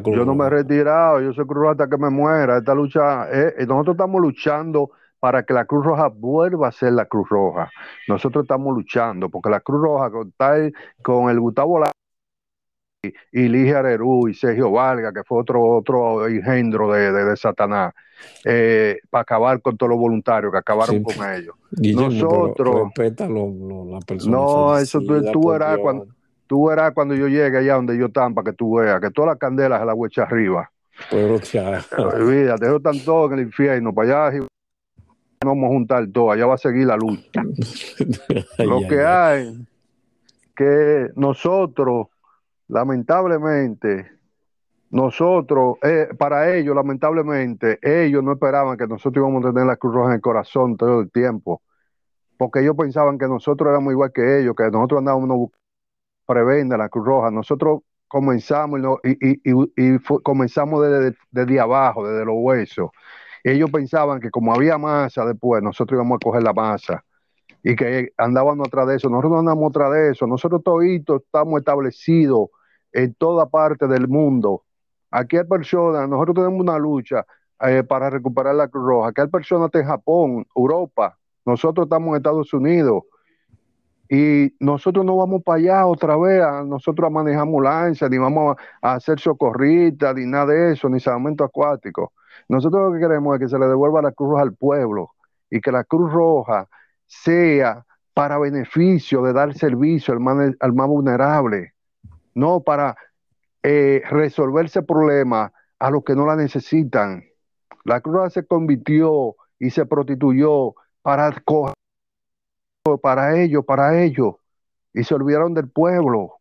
yo no me he retirado, yo soy Cruz Roja hasta que me muera. Esta lucha, eh, nosotros estamos luchando para que la Cruz Roja vuelva a ser la Cruz Roja. Nosotros estamos luchando porque la Cruz Roja con, con el Gustavo y, y Ligia Arerú y Sergio Valga, que fue otro otro engendro de, Satanás, eh, para acabar con todos los voluntarios que acabaron con ellos. Nosotros. Respeta la persona. No, eso tú, tú eras cuando. Tú verás cuando yo llegue allá donde yo para que tú veas que todas las candelas se las huecha arriba. Pero. Olvídate, ellos están todos en el infierno, para allá vamos a juntar todo, allá va a seguir la lucha. Lo que hay que nosotros, lamentablemente, nosotros, eh, para ellos, lamentablemente, ellos no esperaban que nosotros íbamos a tener la Cruz Roja en el corazón todo el tiempo, porque ellos pensaban que nosotros éramos igual que ellos, que nosotros andábamos prebenda la Cruz Roja. Nosotros comenzamos y, y, comenzamos desde, desde abajo, desde los huesos ellos pensaban que como había masa después, nosotros íbamos a coger la masa y que andábamos atrás de eso. Nosotros no andamos atrás de eso. Nosotros toditos estamos establecidos en toda parte del mundo. Aquí hay personas, nosotros tenemos una lucha eh, para recuperar la Cruz Roja. Aquí hay personas en Japón, Europa. Nosotros estamos en Estados Unidos. Y nosotros no vamos para allá otra vez, nosotros a manejar ambulancia, ni vamos a, hacer socorristas, ni nada de eso, ni salvamento acuático. Nosotros lo que queremos es que se le devuelva la Cruz Roja al pueblo y que la Cruz Roja sea para beneficio de dar servicio al más, al más vulnerable, no para eh, resolver ese problema a los que no la necesitan. La Cruz Roja se convirtió y se prostituyó para para ellos, para ellos, y se olvidaron del pueblo.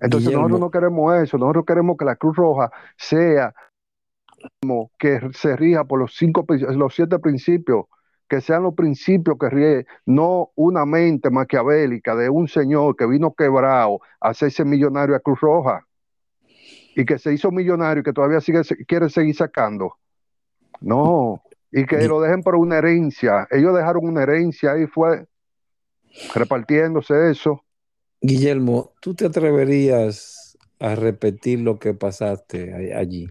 Entonces nosotros no queremos eso, nosotros queremos que la Cruz Roja sea que se rija por los cinco, los siete principios, que sean los principios que ríe, no una mente maquiavélica de un señor que vino quebrado a hacerse millonario a Cruz Roja y que se hizo millonario y que todavía sigue, quiere seguir sacando. No, y que lo dejen por una herencia. Ellos dejaron una herencia y fue repartiéndose eso. Guillermo, ¿tú te atreverías a repetir lo que pasaste allí?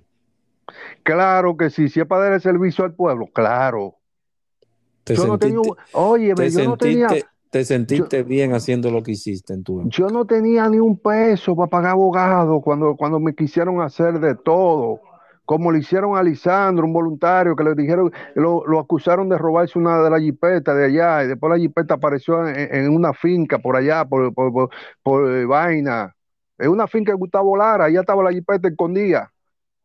Claro que sí, si es para dar el servicio al pueblo, claro. Te yo sentiste, no tenía, oye, te yo no tenía, te sentiste bien haciendo lo que hiciste en tu Yo no tenía ni un peso para pagar abogado cuando, cuando me quisieron hacer de todo. Como le hicieron a Lisandro, un voluntario, que le dijeron, lo, lo acusaron de robarse una de las jipetas de allá, y después la jipeta apareció en, una finca por allá, por, por, por, eh, vaina. En una finca de Gustavo Lara, allá estaba la jipeta escondida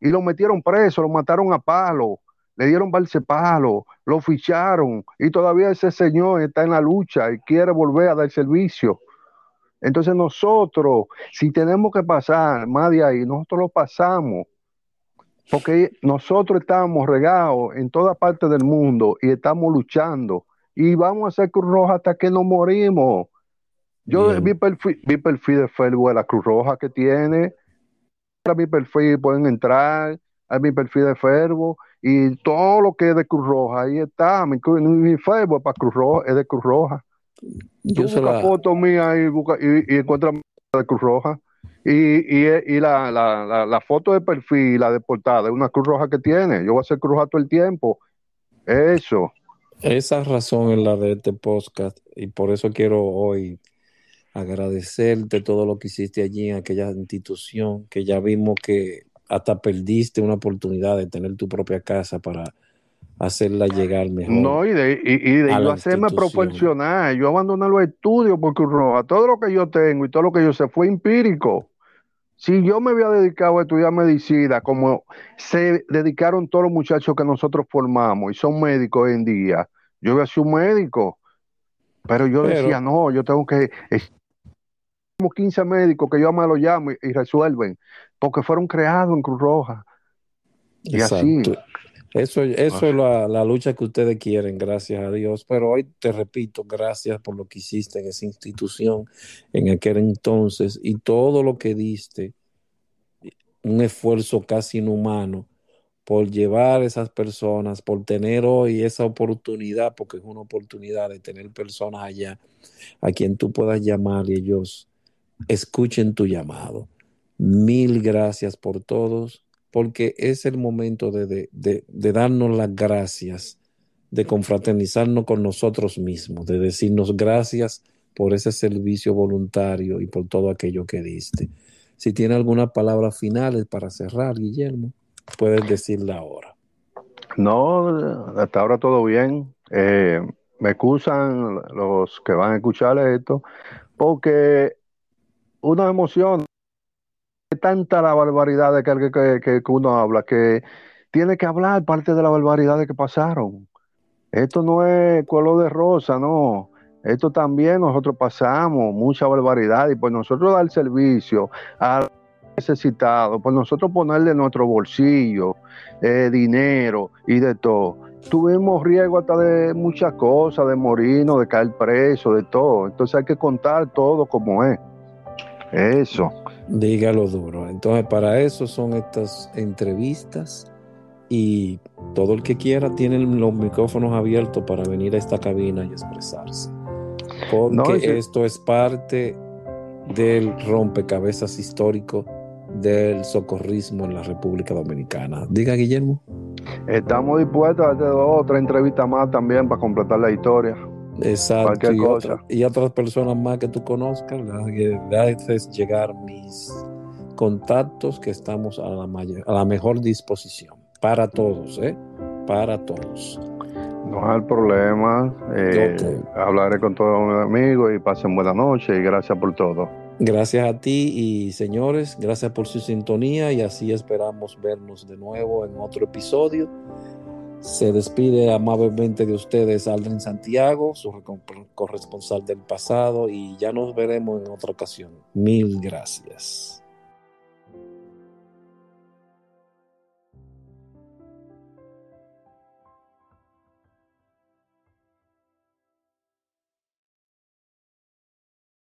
y lo metieron preso, lo mataron a palo, le dieron balse palo, lo ficharon y todavía ese señor está en la lucha y quiere volver a dar servicio. Entonces nosotros, si tenemos que pasar más de ahí, nosotros lo pasamos, porque nosotros estamos regados en toda parte del mundo y estamos luchando y vamos a hacer Cruz Roja hasta que nos morimos. Yo vi perfil, vi perfil de Facebook de la Cruz Roja que tiene, a mi perfil, pueden entrar a mi perfil de Facebook y todo lo que es de Cruz Roja, ahí está, mi, mi Facebook para Cruz Roja, es de Cruz Roja. Yo busca foto mía y, busca, y, encuentra de Cruz Roja. Y, y, la, la, la, foto de perfil, la de portada, es una Cruz Roja que tiene. Yo voy a hacer Cruz Roja todo el tiempo. Eso. Esa razón es la de este podcast y por eso quiero hoy agradecerte todo lo que hiciste allí en aquella institución, que ya vimos que hasta perdiste una oportunidad de tener tu propia casa para hacerla llegar mejor. No, y de, y, de yo hacerme profesional, yo abandoné los estudios porque todo lo que yo tengo y todo lo que yo sé fue empírico. Si yo me había dedicado a estudiar medicina, como se dedicaron todos los muchachos que nosotros formamos y son médicos hoy en día, yo iba a ser un médico. Pero yo decía, no, yo tengo que. Como 15 médicos que yo me lo llamo y, resuelven, porque fueron creados en Cruz Roja. Y así. Eso, eso es la, la, lucha que ustedes quieren, gracias a Dios. Pero hoy te repito, gracias por lo que hiciste en esa institución en aquel entonces y todo lo que diste, un esfuerzo casi inhumano por llevar esas personas, por tener hoy esa oportunidad, porque es una oportunidad de tener personas allá a quien tú puedas llamar y ellos escuchen tu llamado. Mil gracias por todos porque es el momento de, darnos las gracias, de confraternizarnos con nosotros mismos, de decirnos gracias por ese servicio voluntario y por todo aquello que diste. Si tiene algunas palabras finales para cerrar, Guillermo, puedes decirla ahora. No, hasta ahora todo bien. Eh, me excusan los que van a escuchar esto, porque una emoción tanta la barbaridad de que, que, uno habla que tiene que hablar parte de la barbaridad de que pasaron. Esto no es color de rosa, no. Esto también nosotros pasamos mucha barbaridad y pues nosotros dar servicio a necesitados, pues nosotros ponerle nuestro bolsillo eh, dinero y de todo. Tuvimos riesgo hasta de muchas cosas, de morirnos, de caer preso, de todo. Entonces hay que contar todo como es. Eso. Dígalo duro. Entonces, para eso son estas entrevistas y todo el que quiera tiene los micrófonos abiertos para venir a esta cabina y expresarse. Porque esto es parte del rompecabezas histórico del socorrismo en la República Dominicana. Diga, Guillermo. Estamos dispuestos a hacer otra entrevista más también para completar la historia. Exacto. Y, otras personas más que tú conozcas, haces llegar mis contactos que estamos a la, a la mejor disposición. Para todos, ¿eh? Para todos. No hay problema. Eh, hablaré con todos mis amigos y pasen buena noche y gracias por todo. Gracias a ti y señores, gracias por su sintonía y así esperamos vernos de nuevo en otro episodio. Se despide amablemente de ustedes Aldrin Santiago, su corresponsal del pasado, y ya nos veremos en otra ocasión. Mil gracias.